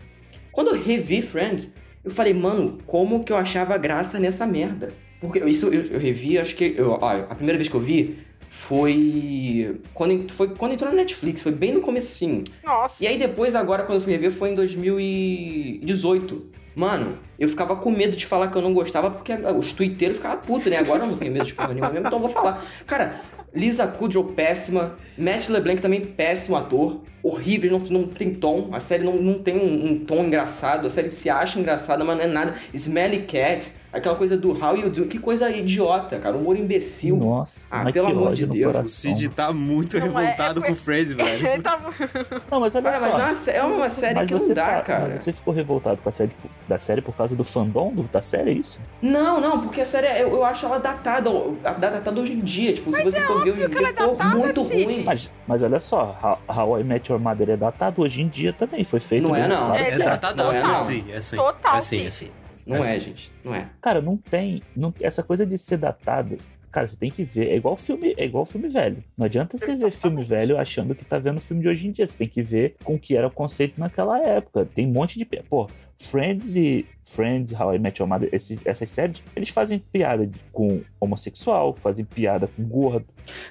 Quando eu revi Friends, eu falei, mano, como que eu achava graça nessa merda? Porque isso eu, eu revi, acho que. Eu, ó, a primeira vez que eu vi foi. Quando, foi quando entrou na Netflix, foi bem no comecinho. Nossa. E aí depois, agora, quando eu fui rever, foi em 2018. Mano, eu ficava com medo de falar que eu não gostava, porque os twitteiros ficavam putos, né? Agora eu não tenho medo de porra nenhuma mesmo, então eu vou falar. Cara, Lisa Kudrow, péssima. Matt LeBlanc também, péssimo ator. Horrível, não, não tem tom. A série não, não tem um, um tom engraçado. A série se acha engraçada, mas não é nada. Smelly Cat, aquela coisa do How You Do. Que coisa idiota, cara. Humor imbecil. Nossa, Ah, mas pelo amor de Deus. O. Cid tá muito Não é, revoltado é- com o [laughs] Friends, velho. Ele tá- Não, mas olha Cara, só. mas é uma, é uma série Mas que não dá, fa- cara. mas Você ficou revoltado com a série, da série por causa do fandom do- da série, é isso? Não, não, porque a série, eu, eu acho ela datada, datada hoje em dia. Tipo, se você é for ver hoje em dia, é ficou datada, muito Cid. ruim. Mas, mas olha só, How, How I Met Your Mother é datado hoje em dia também. Foi feito. Não é, não. É, É tratado Não é, assim, assim, é. Total, é assim, sim. é assim. Não Assim. é, gente. Não é. Cara, não tem, não- Essa coisa de ser datado. Cara, você tem que ver. É igual filme, é igual filme velho. Não adianta você ver filme velho achando que tá vendo filme de hoje em dia. Você tem que ver com o que era o conceito naquela época. Tem um monte de. Pô, Friends e. Friends, How I Met Your Mother, esse- essas séries, eles fazem piada com homossexual, fazem piada com gordo.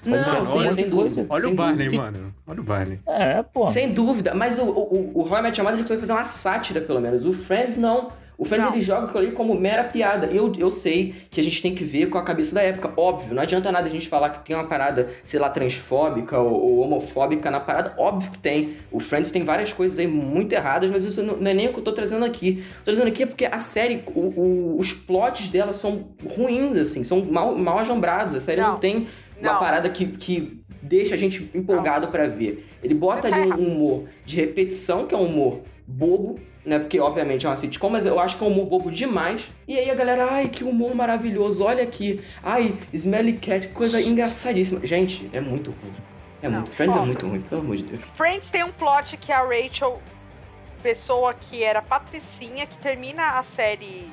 Não, olha, sim, olha sem dúvida. Olha sem o Barney, mano. Olha o Barney. É, pô. Sem dúvida. Mas o, o, o How I Met Your Mother, ele consegue fazer uma sátira, pelo menos. O Friends, não. O Friends, Não. ele joga aquilo ali como mera piada. Eu, eu sei que a gente tem que ver com a cabeça da época. Óbvio, não adianta nada a gente falar que tem uma parada, sei lá, transfóbica ou, ou homofóbica na parada. Óbvio que tem. O Friends tem várias coisas aí muito erradas, mas isso não, não é nem o que eu tô trazendo aqui. Tô trazendo aqui é porque a série, o- o- os plots dela são ruins, assim. São mal, mal ajombrados. A série não, Não. tem uma Não. parada que, que deixa a gente empolgado pra ver. Ele bota ali [laughs] um humor de repetição, que é um humor bobo, né? Porque, obviamente, é uma sitcom, mas eu acho que é um humor bobo demais. E aí a galera, ai, que humor maravilhoso, olha aqui. Ai, Smelly Cat, que coisa engraçadíssima. Gente, é muito ruim. É Não, muito. Friends é foda. muito ruim, pelo amor de Deus. Friends tem um plot que a Rachel, pessoa que era patricinha, que termina a série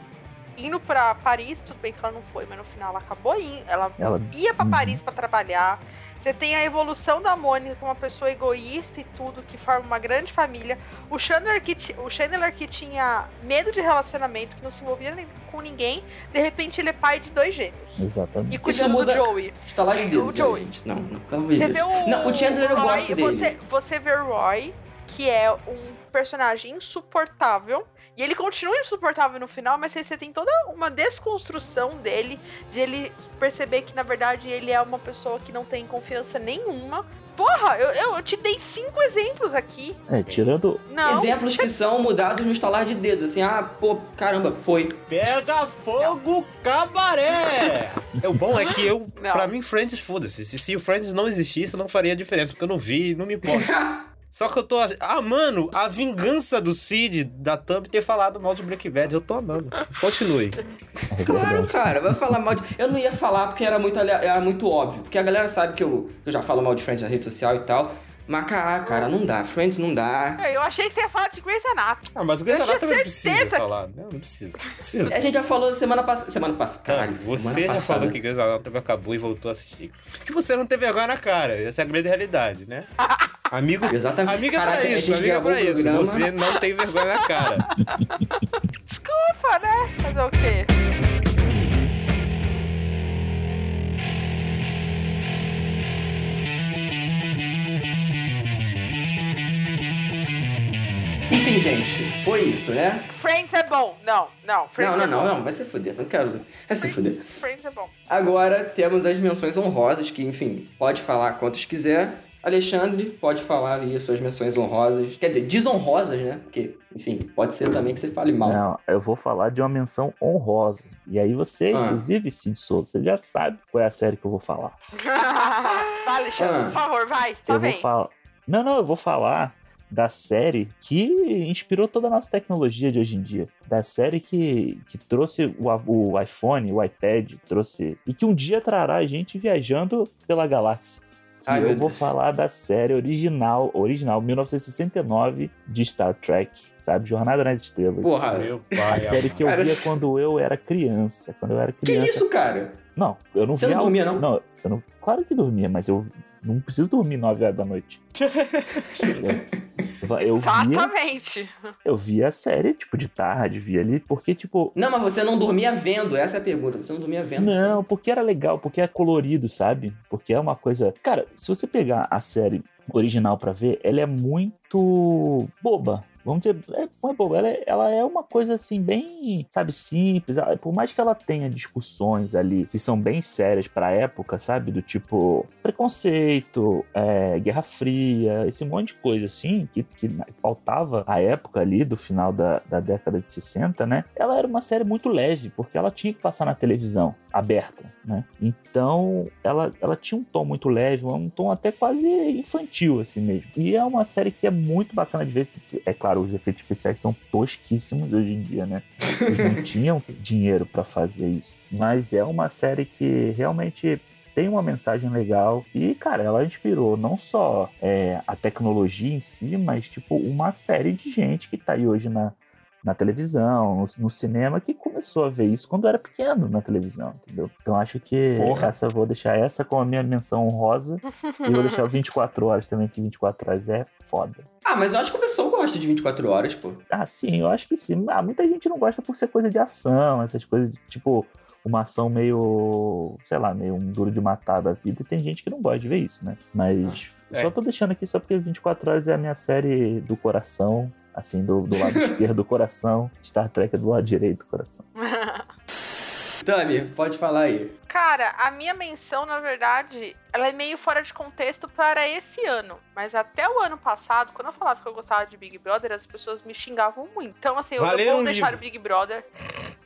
indo pra Paris, tudo bem que ela não foi, mas no final ela acabou indo, ela Ela- ia pra Uhum. Paris pra trabalhar. Você tem a evolução da Mônica, uma pessoa egoísta e tudo, que forma uma grande família. O Chandler que, o Chandler que tinha medo de relacionamento, que não se envolvia nem- com ninguém, de repente ele é pai de dois gêmeos. Exatamente. E cuidando muda- do Joey. Está lá de O Deus, Joey. gente. Não, não, pelo amor de Você Deus. vê o. Não, o Chandler eu Roy, gosto dele. Você, você vê o Roy, que é um personagem insuportável. E ele continua insuportável no final, mas aí você tem toda uma desconstrução dele, de ele perceber que, na verdade, ele é uma pessoa que não tem confiança nenhuma. Porra, eu, eu te dei cinco exemplos aqui. É, tirando. Não. Exemplos que são mudados no estalar de dedos. Assim, ah, pô, caramba, foi. Pega fogo, cabaré! O bom é que eu, Não. pra mim, Friends, foda-se. Se, se o Friends não existisse, não faria diferença, porque eu não vi, não me importa. [laughs] Só que eu tô. ach- Ah, mano, a vingança do Cid, da Thumb, ter falado mal de Breaking Bad, eu tô amando. Continue. É [laughs] Claro, cara, vai falar mal de. Eu não ia falar porque era muito, era muito óbvio. Porque a galera sabe que eu, eu já falo mal de Friends na rede social e tal. Mas, cara, cara, não dá. Friends não dá. Eu achei que você ia falar de Grey's Anatomy. Ah, mas Grey's Anatomy não precisa falar. Não, não precisa. Não precisa. A gente já falou semana passada. Semana passada. Caralho, você já passada. falou que Grey's Anatomy acabou e voltou a assistir. Que você não teve vergonha na cara. Essa é a grande realidade, né? [laughs] Amigo, Exatamente. amigo é Caraca, pra isso, é gravou pra isso. programa. Você não tem vergonha na cara. Desculpa, né? Fazer o quê? Enfim, gente, foi isso, né? Friends é bom. Não, não. Friends Não, não, é não, bom. não, vai se fuder. Não quero. Vai se fuder. Friends é bom. Agora temos as menções honrosas, que, enfim, pode falar quantas quiser. Alexandre, pode falar aí as suas menções honrosas. Quer dizer, desonrosas, né? Porque, enfim, pode ser também que você fale mal. Não, eu vou falar de uma menção honrosa. E aí você, Ah. inclusive, Cid Souza, você já sabe qual é a série que eu vou falar. [laughs] vai, Alexandre, Ah. por favor, vai. Só eu vem. vou falar. Não, não, eu vou falar da série que inspirou toda a nossa tecnologia de hoje em dia. Da série que, que trouxe o, o iPhone, o iPad, trouxe. E que um dia trará a gente viajando pela galáxia. Que Ai, eu vou Deus. falar da série original, original, 1969, de Star Trek, sabe? Jornada nas Estrelas. Porra, Meu A pai. série que eu Cara, via quando eu era criança. Quando eu era que criança. isso, cara? Não, eu não Você via. não dormia, não? Não, eu não. Claro que dormia, mas eu não preciso dormir 9 horas da noite. [laughs] eu, eu via, Exatamente. eu via a série, tipo, de tarde, via ali, porque, tipo. Não, mas você não dormia vendo, essa é a pergunta. Você não dormia vendo. Não, porque era legal, porque é colorido, sabe? Porque é uma coisa. Cara, se você pegar a série original pra ver, ela é muito boba. Vamos dizer, é, é ela é, ela é uma coisa assim, bem, sabe, simples. Por mais que ela tenha discussões ali que são bem sérias pra época, sabe? Do tipo preconceito, é, Guerra Fria, esse monte de coisa assim, que, que faltava a época ali do final da, da década de 60, né? Ela era uma série muito leve, porque ela tinha que passar na televisão aberta, né? Então, ela, ela tinha um tom muito leve, um tom até quase infantil, assim mesmo. E é uma série que é muito bacana de ver. É claro, os efeitos especiais são tosquíssimos hoje em dia, né? Eles não [laughs] tinham dinheiro pra fazer isso. Mas é uma série que realmente tem uma mensagem legal e, cara, ela inspirou não só é, a tecnologia em si, mas, tipo, uma série de gente que tá aí hoje na, na televisão, no, no cinema, que começou a ver isso quando era pequeno na televisão, entendeu? Então acho que Porra. essa eu vou deixar essa como a minha menção honrosa e vou deixar o [laughs] 24 horas também, que 24 horas é foda. Ah, mas eu acho que o pessoal gosta de 24 horas, pô. Ah, sim, eu acho que sim. Ah, muita gente não gosta por ser coisa de ação, essas coisas de, tipo, uma ação meio, sei lá, meio um duro de matar da vida. E tem gente que não gosta de ver isso, né? Mas É. só tô deixando aqui só porque 24 horas é a minha série do coração, assim, do, do lado [laughs] esquerdo do coração. Star Trek é do lado direito do coração. [laughs] Tami, pode falar aí. Cara, a minha menção, na verdade, ela é meio fora de contexto para esse ano. Mas até o ano passado, quando eu falava que eu gostava de Big Brother, as pessoas me xingavam muito. Então, assim, eu- Vai eu vou um deixar livro. o Big Brother.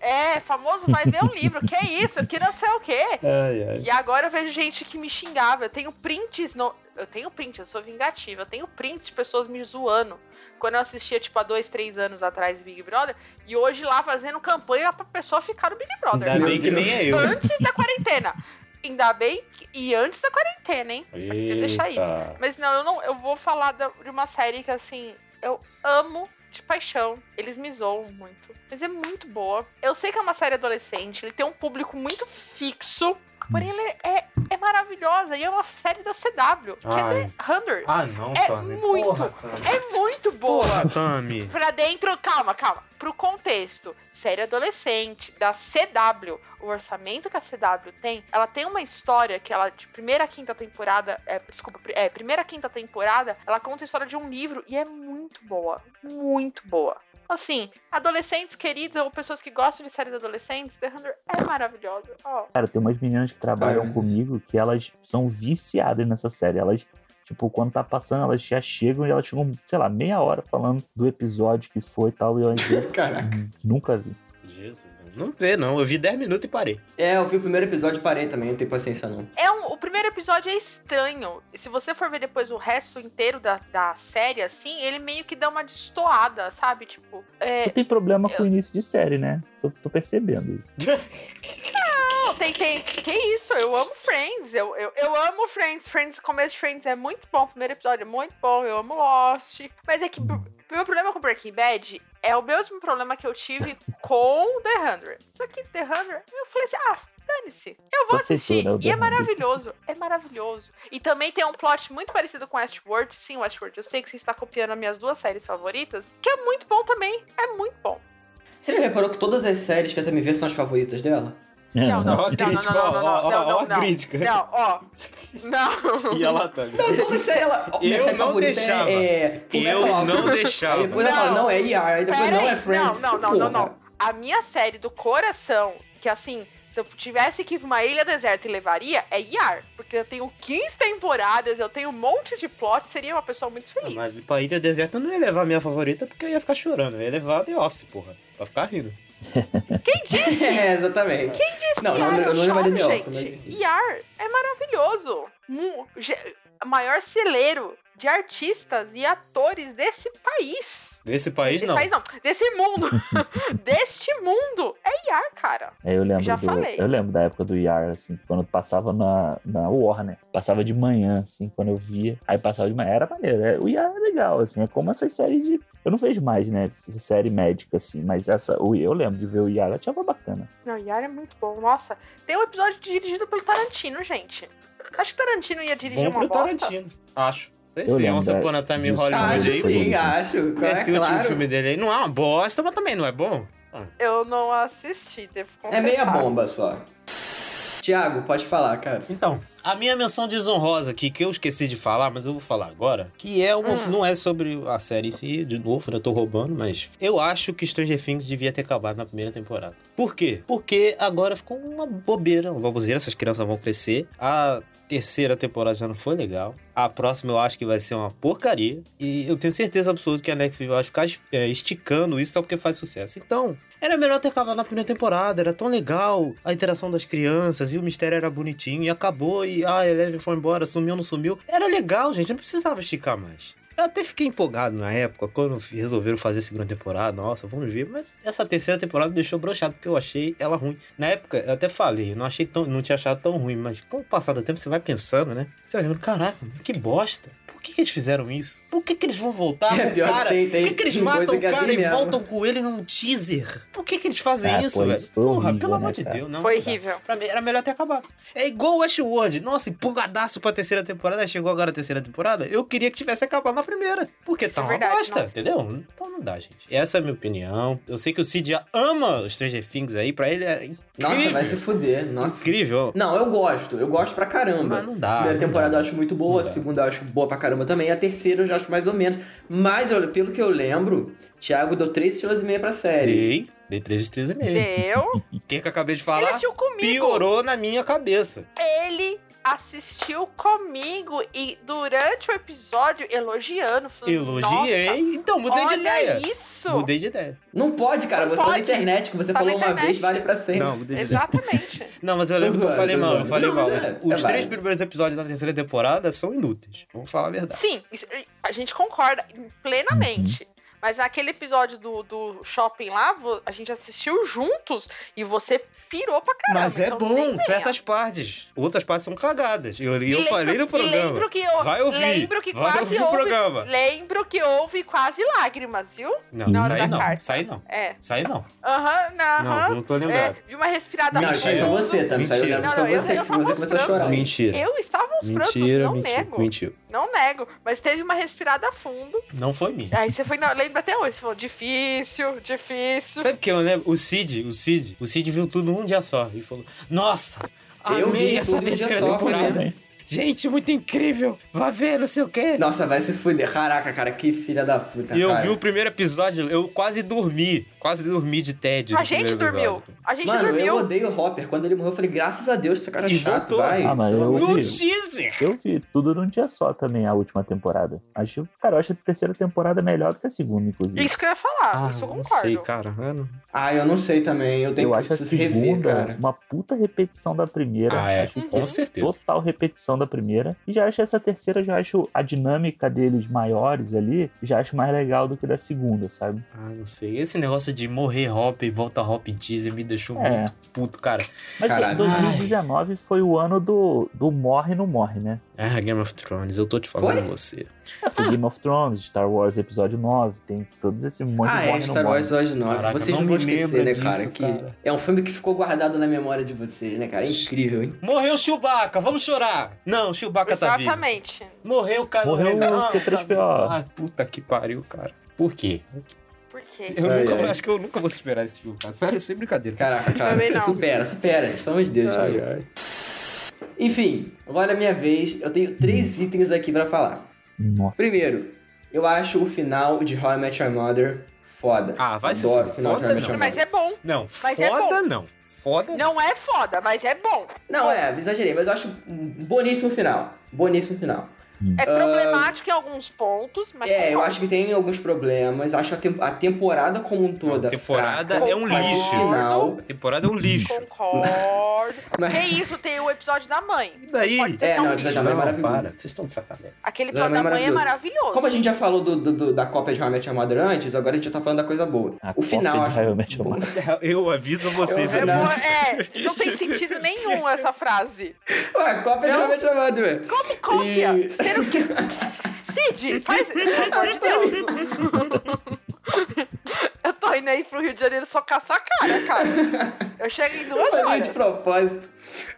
É, famoso vai ver um livro. Que isso? Que não sei o quê. [laughs] Ai, ai. E agora eu vejo gente que me xingava. Eu tenho prints no. Eu tenho print, eu sou vingativa. Eu tenho prints de pessoas me zoando. Quando eu assistia, tipo, há dois, três anos atrás Big Brother. E hoje lá fazendo campanha pra pessoa ficar no Big Brother. Ainda né? bem que nem é eu. Antes da quarentena. Ainda bem que... E antes da quarentena, hein? Só queria deixar isso. Mas não, eu não. Eu vou falar de uma série que, assim, eu amo de paixão. Eles me zoam muito. Mas é muito boa. Eu sei que é uma série adolescente, ele tem um público muito fixo. Porém, ela é, é, é maravilhosa. E é uma série da CW, que Ai. é The Hunter. Ah, não, É Tami. muito. Porra. É muito boa. Porra, Tami. Pra dentro, calma, calma. Pro contexto, série adolescente da CW, o orçamento que a CW tem, ela tem uma história que ela, de primeira a quinta temporada, é, desculpa, é, primeira a quinta temporada, ela conta a história de um livro e é muito boa. Muito boa. Assim, adolescentes queridos ou pessoas que gostam de séries adolescentes, The Hunter é maravilhosa. Ó, Cara, tem umas meninas que trabalham meu comigo que elas são viciadas nessa série. Elas, tipo, quando tá passando, elas já chegam e elas ficam, sei lá, meia hora falando do episódio que foi e tal. E eu ainda [laughs] Caraca. nunca vi. Jesus. Não vê, não. Eu vi 10 minutos e parei. É, eu vi o primeiro episódio e parei também, não tenho paciência não. É um, o primeiro episódio é estranho. E se você for ver depois o resto inteiro da, da série, assim, ele meio que dá uma destoada, sabe? Tipo, é, Tu tem problema com o início de série, né? Tô, tô percebendo isso. [laughs] Não, tem, tem. Que isso? Eu amo Friends. Eu, eu, eu amo Friends. Friends, começo de Friends é muito bom. O primeiro episódio é muito bom. Eu amo Lost. Mas é que o meu problema com Breaking Bad é o mesmo problema que eu tive com The Hundred. Só que The Hundred, eu falei assim, ah, dane-se. Eu vou Você assistir. né, E é 100. maravilhoso. É maravilhoso. E também tem um plot muito parecido com Westworld. Sim, Westworld. Eu sei que você está copiando as minhas duas séries favoritas. Que é muito bom também. É muito bom. Você já reparou que todas as séries que a Tami vê são as favoritas dela? Não, não, Ó a não, crítica, não, ó, não, ó, não, ó, não, ó a não. crítica. Não, ó. Não. E ela tá. Não, toda série ela. Eu não favorita deixava. É, é Eu Fullmetal não deixava. Aí depois ela fala, Não. não, é ER, aí depois não é Friends. Não, não, não, não, não. A minha série do coração, que assim, se eu tivesse que ir pra uma ilha deserta e levaria, é Yar. Porque eu tenho 15 temporadas, eu tenho um monte de plot, seria uma pessoa muito feliz. Mas pra Ilha Deserta eu não ia levar a minha favorita porque eu ia ficar chorando. Eu ia levar The Office, porra. Pra ficar rindo. Quem disse? [laughs] É, exatamente. Quem disse Não, que não, eu não choro, levaria mas enfim. Yar é maravilhoso. Mu- maior celeiro de artistas e atores desse país. Desse país, Desse não. país não, desse mundo. [laughs] Deste mundo. É Yar, cara. É, eu lembro Já do, falei. Eu lembro da época do Yar, assim, quando passava na, na Warner. Passava de manhã, assim, quando eu via. Aí passava de manhã, era maneiro. É, o Yar é legal, assim, é como essas séries de. Eu não vejo mais, né? essa Série médica, assim, mas essa. o- Eu lembro de ver o Yar, eu achava bacana. Não, Yara é muito bom. Nossa, tem um episódio dirigido pelo Tarantino, gente. Acho que o Tarantino ia dirigir Bom uma pro bosta. Tarantino. Acho. Eu Esse Once Upon a Time in. Hollywood Acho sim, acho. Esse é, último claro. filme dele aí não é uma bosta, mas também não é bom. Eu não assisti, devo confessar. É meia bomba só. Tiago, pode falar, cara. Então, a minha menção desonrosa aqui, que eu esqueci de falar, mas eu vou falar agora, que é uma, não é sobre a série em si, de novo, né, eu tô roubando, mas eu acho que Stranger Things devia ter acabado na primeira temporada. Por quê? Porque agora ficou uma bobeira, uma baboseira, essas crianças vão crescer. A terceira temporada já não foi legal. A próxima eu acho que vai ser uma porcaria. E eu tenho certeza absoluta que a Netflix vai ficar é, esticando isso só porque faz sucesso. Então, era melhor ter acabado na primeira temporada, era tão legal a interação das crianças e o mistério era bonitinho e acabou e ah, a Eleven foi embora, sumiu, não sumiu. Era legal, gente, não precisava esticar mais. Eu até fiquei empolgado na época, quando resolveram fazer a segunda temporada. Nossa, vamos ver. Mas essa terceira temporada me deixou broxado, porque eu achei ela ruim. Na época, eu até falei, não achei tão, não tinha achado tão ruim, mas com o passar do tempo você vai pensando, né? Você vai vendo, caraca, que bosta. Por que, que eles fizeram isso? Por que, que eles vão voltar [laughs] É, com o cara? tem- tem- Por que, que eles matam o cara e mesmo. voltam com ele num teaser? Por que, que eles fazem Ah, isso, pô, velho? Porra, horrível, pelo amor né, de cara? Deus, não. Foi horrível. Pra mim, era melhor ter acabado. É igual o Westworld. Nossa, empolgadaço pra terceira temporada. Chegou agora a terceira temporada. Eu queria que tivesse acabado na primeira. Porque tá é uma verdade, bosta, entendeu? Então não dá, gente. Essa é a minha opinião. Eu sei que o Cid ama os Stranger Things aí. Pra ele é incrível. Nossa, vai se fuder. Nossa. Incrível. Não, eu gosto. Eu gosto pra caramba. Mas não dá, primeira não temporada dá. eu acho muito boa, a segunda eu acho boa pra caramba também, a terceira eu já acho mais ou menos. Mas, olha, pelo que eu lembro, Thiago deu 3 estrelas e meia pra série. Dei. Dei 3 estrelas e meio. Deu. O que, que eu acabei de Ele falar? assistiu comigo. Piorou na minha cabeça. Ele assistiu comigo e durante o episódio elogiando. falando, Elogiei, "Nossa, então mudei de ideia. isso! Mudei de ideia. Não pode, cara. Não você tá na internet, que você Tá falou uma vez, vale pra sempre. Não, mudei de ideia. Exatamente. [laughs] Não, mas eu lembro que eu falei mal, eu falei Não, mal. é- Os é três primeiros episódios da terceira temporada são inúteis. Vamos falar a verdade. Sim, a gente concorda plenamente. Mas naquele episódio do, do shopping lá, a gente assistiu juntos e você pirou pra caramba. Mas é então bom, certas partes. Outras partes são cagadas. Eu, eu lembro- falei no programa. lembro que eu, Vai ouvir. Lembro que Vai quase ouvir o houve, programa. Lembro que houve quase lágrimas, viu? Não, Na hora aí da não. carta. Isso aí não. É. Isso aí não. Aham, não, Não, aham. não tô É, lembrado. de uma respirada Não, aí foi fundo. você, tá? Mentira. que Não, foi não, eu- você, que você começou a chorar. Mentira. Eu estava aos prantos, Mentira, não mentira, nego. mentira. Não nego. Mas teve uma respirada fundo. Não foi minha. Aí você foi. Não, lembra até hoje. Você falou, difícil, difícil. Sabe o que eu lembro? O Cid, o Cid, o Cid viu tudo num dia só e falou: Nossa, Eu amei vi essa terceira só, temporada. mesmo. Gente, muito incrível. Vá ver, não sei o quê. Nossa, vai se fuder. Caraca, cara, que filha da puta. E eu cara. vi o primeiro episódio, eu quase dormi. Quase dormi de tédio. A no gente dormiu. A gente Mano, eu dormiu. odeio o Hopper. Quando ele morreu, eu falei, graças a Deus, esse cara é E chato, voltou. vai. Ah, mas eu No Deus. teaser! Eu vi tudo num dia só também, a última temporada. Acho, cara, eu acho a terceira temporada melhor do que a segunda, inclusive. Isso que eu ia falar. isso eu não concordo. sei, cara. Eu não- Ah, eu não sei também. Eu tenho eu que acho a preciso rever, segunda cara. uma puta repetição da primeira. Ah, é. Acho que Com certeza. Total repetição da primeira. E já acho essa terceira, já acho a dinâmica deles maiores ali, já acho mais legal do que da segunda, sabe? Ah, não sei. Esse negócio de morrer Hop e volta Hop em teaser me deixou É. muito puto, cara. Mas Caralho. 2019 foi o ano do, do morre não morre, né? Ah, Game of Thrones, eu tô te falando Foi? você. É, foi Game of Thrones, Star Wars Episódio 9, tem todos esse monte Ah, de é, morre Star. Wars Episódio 9. Caraca, vocês não não vão me esquecer, né, cara? disso, que cara. É um filme que ficou guardado na memória de vocês, né, cara? É incrível, hein? Morreu Chewbacca, vamos chorar. Não, Chewbacca tá vivo. Exatamente. Morreu o cara. Morreu o C3PO. Ai, puta que pariu, cara. Por quê? Por quê? Eu Ai, nunca, ai. acho que eu nunca vou superar esse filme, cara. Sério, sem brincadeira. Caraca, cara. Também não. Supera, supera. Pelo amor de Deus, Ai, gente. ai. Enfim, agora é minha vez. Eu tenho três itens aqui pra falar. Nossa. Primeiro, eu acho o final de How I Met Your Mother foda. Ah, vai se Adoro fuder. o final de Foda How I Met não. Mas é bom. Não, Mas é foda bom. não. Foda Não é foda, mas é bom. Não, é, exagerei, mas eu acho um boníssimo final. Boníssimo final. É problemático em alguns pontos, mas é, eu acho que tem alguns problemas. Acho a, tem- a temporada como um toda A temporada fraca, é um lixo. final... A temporada é um lixo. Concordo. [laughs] Mas- Que isso, tem o episódio da mãe. E daí? É, é não, o episódio da mãe é maravilhoso. para. Vocês estão de sacanagem. Aquele Episódio episódio da mãe é maravilhoso. maravilhoso. Como a gente já falou do, do- do- da cópia de Your Mother antes, agora a gente já tá falando da coisa boa. A o final, acho... Eu aviso vocês. Eu- É, é Não. é, tem sentido nenhum essa frase. Ué, cópia de Mother, ué. Como cópia? E- Sendo que... Cid, faz... Pelo amor de Deus. [laughs] Eu tô indo aí pro Rio de Janeiro só caçar a cara, cara. Eu chego em Eu duas falei horas. de propósito.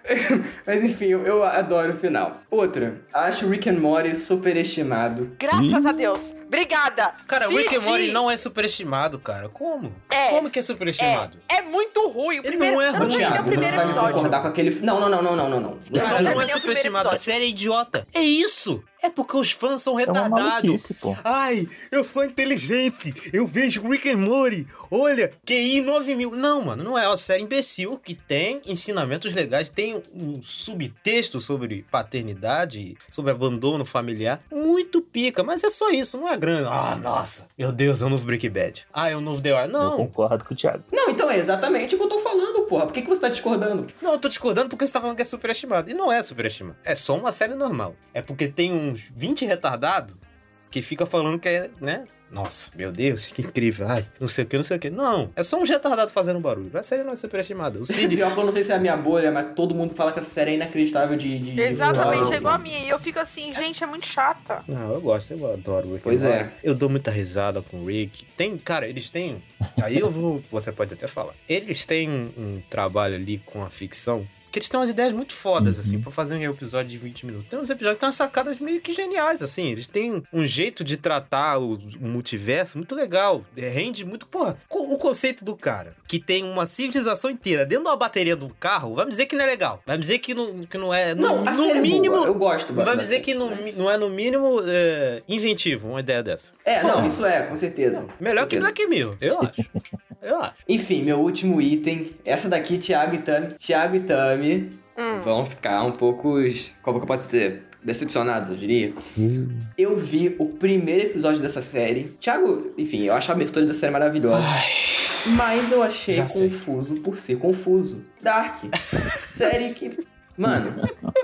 [laughs] Mas enfim, eu, eu adoro o final. Outra, acho Rick and Morty superestimado. Graças a Deus. Obrigada. Cara, o Rick and Morty não é superestimado, cara. Como? É. Como que é superestimado? É, é muito ruim. O Ele primeiro, não é ruim. não terminei o Thiago, você vai me concordar com aquele... Não, não, não, não, não, não, não. Cara, Eu não é superestimado. A série é idiota. É isso. É porque os fãs são É retardados. pô. Ai, eu sou inteligente. Eu vejo Rick and Morty. Olha, QI 9 mil. Não, mano, não é uma série imbecil que tem ensinamentos legais. Tem um subtexto sobre paternidade, sobre abandono familiar. Muito pica, mas é só isso, não é grande. Ah, nossa. Meu Deus, é o novo Breaking Bad. Ah, é o novo The Wire. Eu Não, concordo com o Thiago. Não, então é exatamente o que eu tô falando, porra. Por que, que você tá discordando? Não, eu tô discordando porque você tá falando que é superestimado. E não é superestimado. É só uma série normal. É porque tem uns 20 retardados que fica falando que é, né? Nossa, meu Deus, que incrível. Ai, não sei o que, não sei o que. Não, é só um retardado fazendo barulho. Série não é superestimada. O Cid. [laughs] Pior que eu não sei se é a minha bolha, mas todo mundo fala que essa série é inacreditável de... de Exatamente, visual. é igual a minha. E eu fico assim, gente, é muito chata. Não, eu gosto, eu adoro o Rick. Pois é. Eu dou muita risada com o Rick. Tem, cara, eles têm. Aí eu vou. Você pode até falar. Eles têm um, um trabalho ali com a ficção. Que eles têm umas ideias muito fodas, assim, pra fazer um episódio de 20 minutos. Tem uns episódios que têm umas sacadas meio que geniais, assim. Eles têm um jeito de tratar o, o multiverso muito legal. É, Rende muito. Porra, co- o conceito do cara, que tem uma civilização inteira dentro da bateria do carro, vai me dizer que não é legal. Vai me dizer que não, que não é. No, Não, no é mínimo. boa, eu gosto Vai me dizer que no, mas- mi- não é no mínimo é, inventivo uma ideia dessa. É, não, isso é, com certeza. Melhor que Com certeza. Black Mirror, eu acho. [laughs] Eu acho. Enfim, meu último item. Essa daqui, Thiago e Tami. Thiago e Tami. Hum. vão ficar um pouco, como que eu posso dizer, decepcionados, eu diria. Eu vi o primeiro episódio dessa série. Thiago, enfim, eu acho a abertura da série maravilhosa. Mas eu achei já sei. confuso por ser confuso. Dark. [laughs] série que. Mano,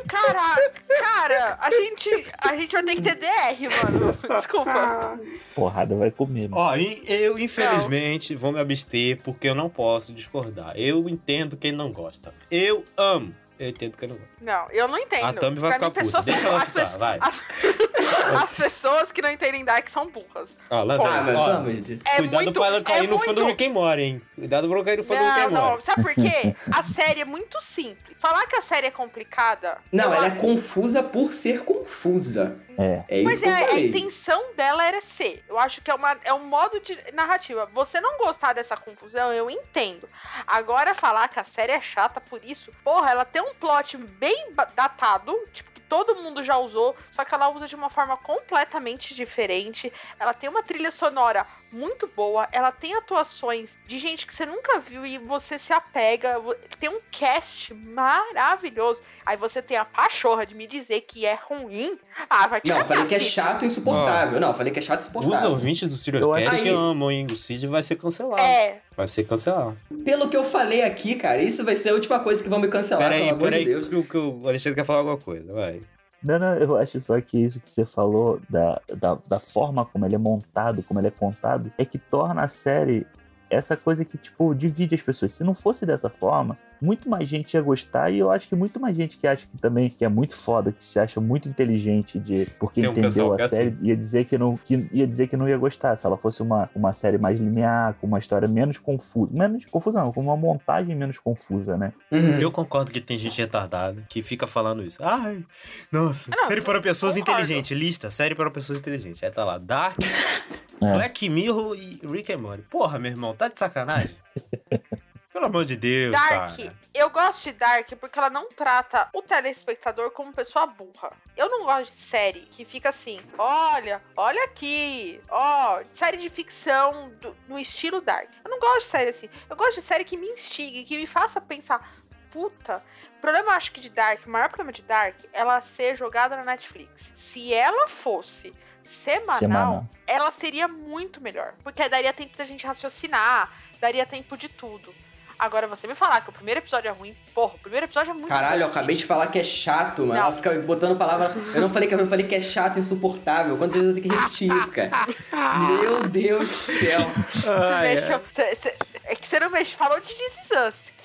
Cara, cara, a gente, a gente vai ter que ter DR, mano. Desculpa. Porrada vai comer. mano. Ó, eu infelizmente vou me abster porque eu não posso discordar. Eu entendo quem não gosta. Eu amo. Eu entendo quem não gosta. Não, eu não entendo. A Thumb vai Pra ficar puta. Deixa ela as ficar, pessoas- vai. As, [laughs] as pessoas que não entendem Dark são burras. Ó, lá Pô, vem. ah, mas Ó. É Cuidado muito, pra ela cair é no fã do muito- Rick and Morty, hein? Cuidado pra ela cair no fã do and Morty. não, sabe por quê? [laughs] A série é muito simples. Falar que a série é complicada. Não, ela é confusa por ser confusa. É. É isso Mas que eu é, a intenção dela era ser. Eu acho que é, uma, é um modo de narrativa. Você não gostar dessa confusão, eu entendo. Agora, falar que a série é chata por isso, porra, ela tem um plot bem ba- datado, tipo, que todo mundo já usou, só que ela usa de uma forma completamente diferente. Ela tem uma trilha sonora muito boa, ela tem atuações de gente que você nunca viu e você se apega. Tem um cast maravilhoso. Aí você tem a pachorra de me dizer que é ruim. Ah, vai te Não, falei que é chato e insuportável. Não, eu falei que é chato e Os insuportável. ouvintes do Eu Siriuscast acho- amam, hein? O Cid vai ser cancelado. É, Vai ser cancelado. Pelo que eu falei aqui, cara, isso vai ser a última coisa que vão me cancelar, Peraí, peraí, de Deus. que o Alexandre quer falar alguma coisa, vai. Não, não, eu acho só que isso que você falou, da, da, da forma como ele é montado, como ele é contado, é que torna a série essa coisa que, tipo, divide as pessoas. Se não fosse dessa forma, muito mais gente ia gostar e eu acho que muito mais gente que acha que também que é muito foda, que se acha muito inteligente de porque um entendeu a é série, ia dizer que não que ia dizer que não ia gostar se ela fosse uma, uma série mais linear, com uma história menos confusa, menos confusa não, com uma montagem menos confusa, né? Uhum. Eu concordo que tem gente retardada que fica falando isso. Ai, nossa, Não, série para pessoas concordo. inteligentes. Lista, série para pessoas inteligentes. Aí tá lá, Dark, [laughs] É. Black Mirror e Rick and Morty. Porra, meu irmão, tá de sacanagem? [laughs] Pelo amor de Deus, Dark. cara. Eu gosto de Dark porque ela não trata o telespectador como pessoa burra. Eu não gosto de série que fica assim, olha, olha aqui, ó, série de ficção do- no estilo Dark. Eu não gosto de série assim. Eu gosto de série que me instigue, que me faça pensar, puta. O problema, eu acho que de Dark, o maior problema de Dark, é ela ser jogada na Netflix. Se ela fosse semanal, Semanal. ela seria muito melhor. Porque daria tempo da gente raciocinar, daria tempo de tudo. Agora, você me falar que o primeiro episódio é ruim, porra, o primeiro episódio é muito Caralho, eu ruim. acabei de falar que é chato, mano. Não. Ela fica botando palavra. [laughs] Eu não falei que eu falei que é chato e insuportável. Quantas vezes eu tenho que repetir isso, cara? Meu Deus do céu. Você Ai, mexeu- cê- cê- é que você não mexe, falou de This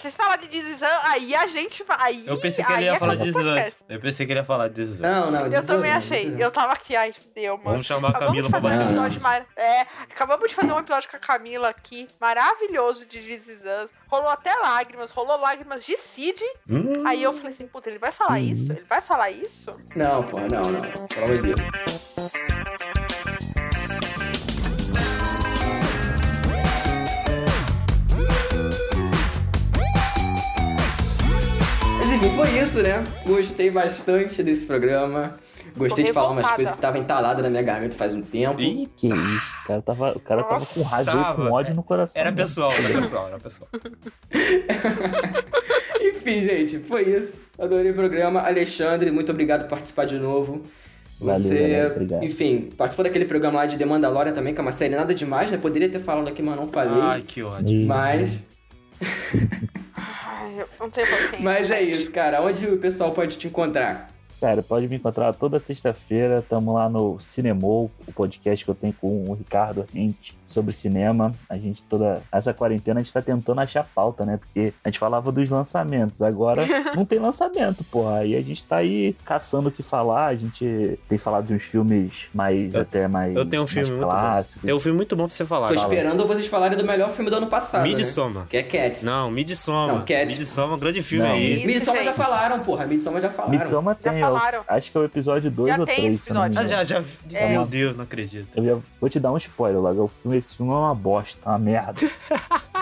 Is Us. Se você falar de Us, aí a gente vai. Aí, Eu pensei que ele ia é falar de. Us. Eu pensei que ele ia falar de. Não, não. Eu também achei. Eu tava aqui, ai, deu, mano. Vamos chamar a Camila pra fazer um bater. bater. episódio mar... É, acabamos de fazer um episódio com a Camila aqui, maravilhoso de Us. Rolou até lágrimas, rolou lágrimas de Cid. Hum, Aí eu falei assim, puta, ele vai falar isso? Ele vai falar isso? Não, porra, não, não. Pelo amor de Deus. Enfim, foi isso, né? Gostei bastante desse programa. Gostei Tô de falar umas revoltada. coisas que estavam entaladas na minha garganta faz um tempo. Ih, Que isso, o cara tava, o cara tava com raiva e Tava. com ódio no coração. Era né? pessoal, era pessoal, era pessoal. [laughs] Enfim, gente, foi isso. Adorei o programa. Alexandre, muito obrigado por participar de novo. Valeu, Você, obrigado. enfim, participou daquele programa lá de The Mandalorian também, que é uma série nada demais, né? Poderia ter falado aqui, mas não falei. Ai, que ódio. E- Mas, [laughs] eu não tenho paciência. mas é isso, cara. Onde o pessoal pode te encontrar? Cara, pode me encontrar toda sexta-feira. Tamo lá no Cinemou, o podcast que eu tenho com o Ricardo Rente sobre cinema. A gente toda essa quarentena a gente tá tentando achar pauta, né? Porque a gente falava dos lançamentos, agora [laughs] não tem lançamento, porra. Aí a gente tá aí caçando o que falar. A gente tem falado de uns filmes mais Eu- até mais Eu tenho um filme muito clássicos. bom. Tem um filme muito bom pra você falar. Tô Fala. esperando vocês falarem do melhor filme do ano passado, né? Midsommar. Que é Cats. Não, Midsommar. Não, Cats. Midsommar é um grande filme Não. aí. Isso, Midsommar já gente. falaram, porra. Midsommar já falaram. Midsommar Já tem, eu- falaram. acho que é o episódio 2 Já ou tem 3, esse se eu não me episódio. Ah, já, já. É. Meu Deus, não acredito. Eu já- vou te dar um spoiler logo. O filme, esse filme é uma bosta, uma merda. [laughs]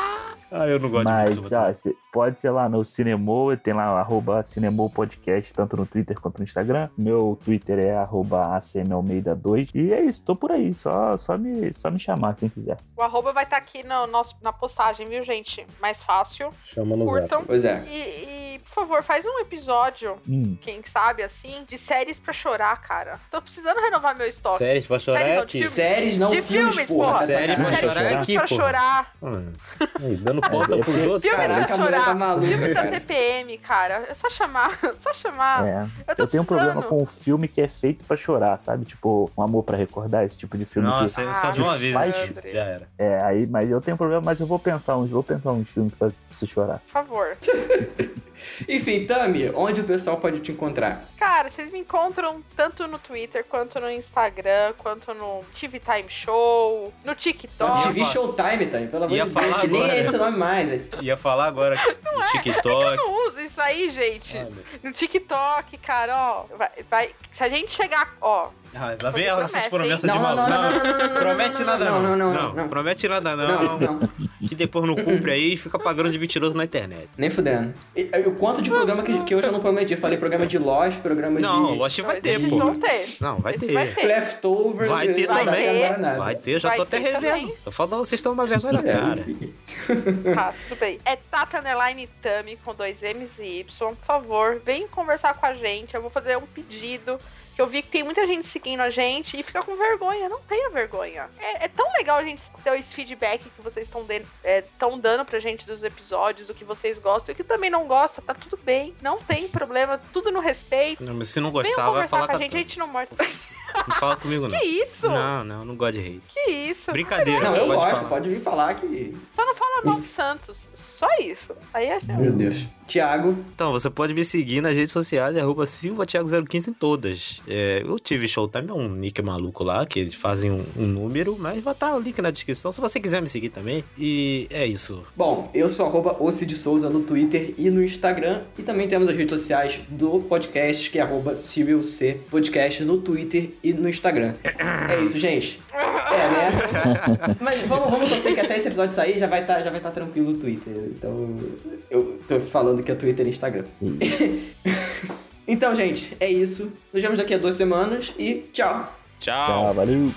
Ah, eu não gosto de Mas, ah, pode ser lá no Cinemou, tem lá arroba Cinemou Podcast, tanto no Twitter quanto no Instagram. Meu Twitter é arroba ACMAlmeida2. E é isso, tô por aí. Só, só, me, só me chamar quem quiser. O arroba vai estar aqui no nosso, na postagem, viu, gente? Mais fácil. Chama no Curtam. Pois é. E, e por favor, faz um episódio, Hum, quem sabe assim, de séries pra chorar, cara. Tô precisando renovar meu estoque. Séries pra chorar Séries é não, aqui. de Séries, não De filmes, filmes, porra. tá Série pra chorar é aqui, pra pô. chorar. Hum. Aí, dando porta pros outros. Filmes Caraca, pra chorar. tá Filmes da cara. TPM, cara. É só chamar. [laughs] Só chamar. é. Eu tô Eu tenho um problema com o filme que é feito pra chorar, sabe? Tipo, Um Amor pra Recordar, esse tipo de filme Nossa, que. eu só vi uma vez Faz- filme, já era. É, aí, mas eu tenho problema, mas eu vou pensar uns, vou pensar uns filmes pra você chorar. Por favor. [laughs] Enfim, Tami, onde o pessoal pode te encontrar? Cara, vocês me encontram tanto no Twitter, quanto no Instagram, quanto no TV Time Show, no TikTok. TV Showtime, Tami, pelo amor de Deus, falar que nem agora. é esse nome mais. Ia falar agora do Eu TikTok. não uso isso aí, gente. Olha. No TikTok, cara, ó. Vai, vai- se a gente chegar, ó. Ah, lá vem ela com essas Promessa, promessas de maluco. Não, não, não, não, não, não, promete não, nada não, não. não, não, não. Promete nada Não, não. não, Que depois não cumpre aí e fica pagando de mentiroso na internet. nem fudendo. E- e O quanto de programa que, que eu já não prometi? Falei programa de Lost, programa Não, de Lost vai ter, Não pô. vão ter. Não, vai ter. Vai ter. Leftovers. Vai ter não também. nada. Vai ter, eu já Vai tô até ter revendo. Tô falando, vocês estão uma vergonha na É, cara. enfim. [laughs] Tá, tudo bem. É Tata Underline Tami com dois M's e Y. Por favor, vem conversar com a gente. Eu vou fazer um pedido. Que eu vi que tem muita gente seguindo a gente e fica com vergonha. Não tenha vergonha. É, é tão legal a gente ter esse feedback que vocês estão é, tão dando pra gente dos episódios, do que vocês gostam e o que também não gosta. Tá tudo bem. Não tem problema. Tudo no respeito. Não, mas se não gostar, vai falar com a gente. A gente não morta. [laughs] Não fala comigo, não. Que isso? Não, não, não gosto de hate. Que isso? Brincadeira, Não, eu pode gosto, falar. pode vir falar que. Só não fala mal de Santos. Só isso. Aí é. Meu Deus. Tiago, Então, você pode me seguir nas redes sociais, arroba SilvaTiago015 em todas. É, eu tive Showtime, é um nick maluco lá, que eles fazem um, um número, mas vai estar o link na descrição se você quiser me seguir também. E é isso. Bom, eu sou arroba de Souza no Twitter e no Instagram. E também temos as redes sociais do podcast, que é arroba C Podcast no Twitter e no Instagram. É isso, gente. É, né? [laughs] Mas vamos, vamos torcer que até esse episódio sair já vai estar já vai tá tranquilo no Twitter. Então, eu tô falando que é Twitter e Instagram. [laughs] então, gente, é isso. Nos vemos daqui a duas semanas e tchau. Tchau. Tá, valeu.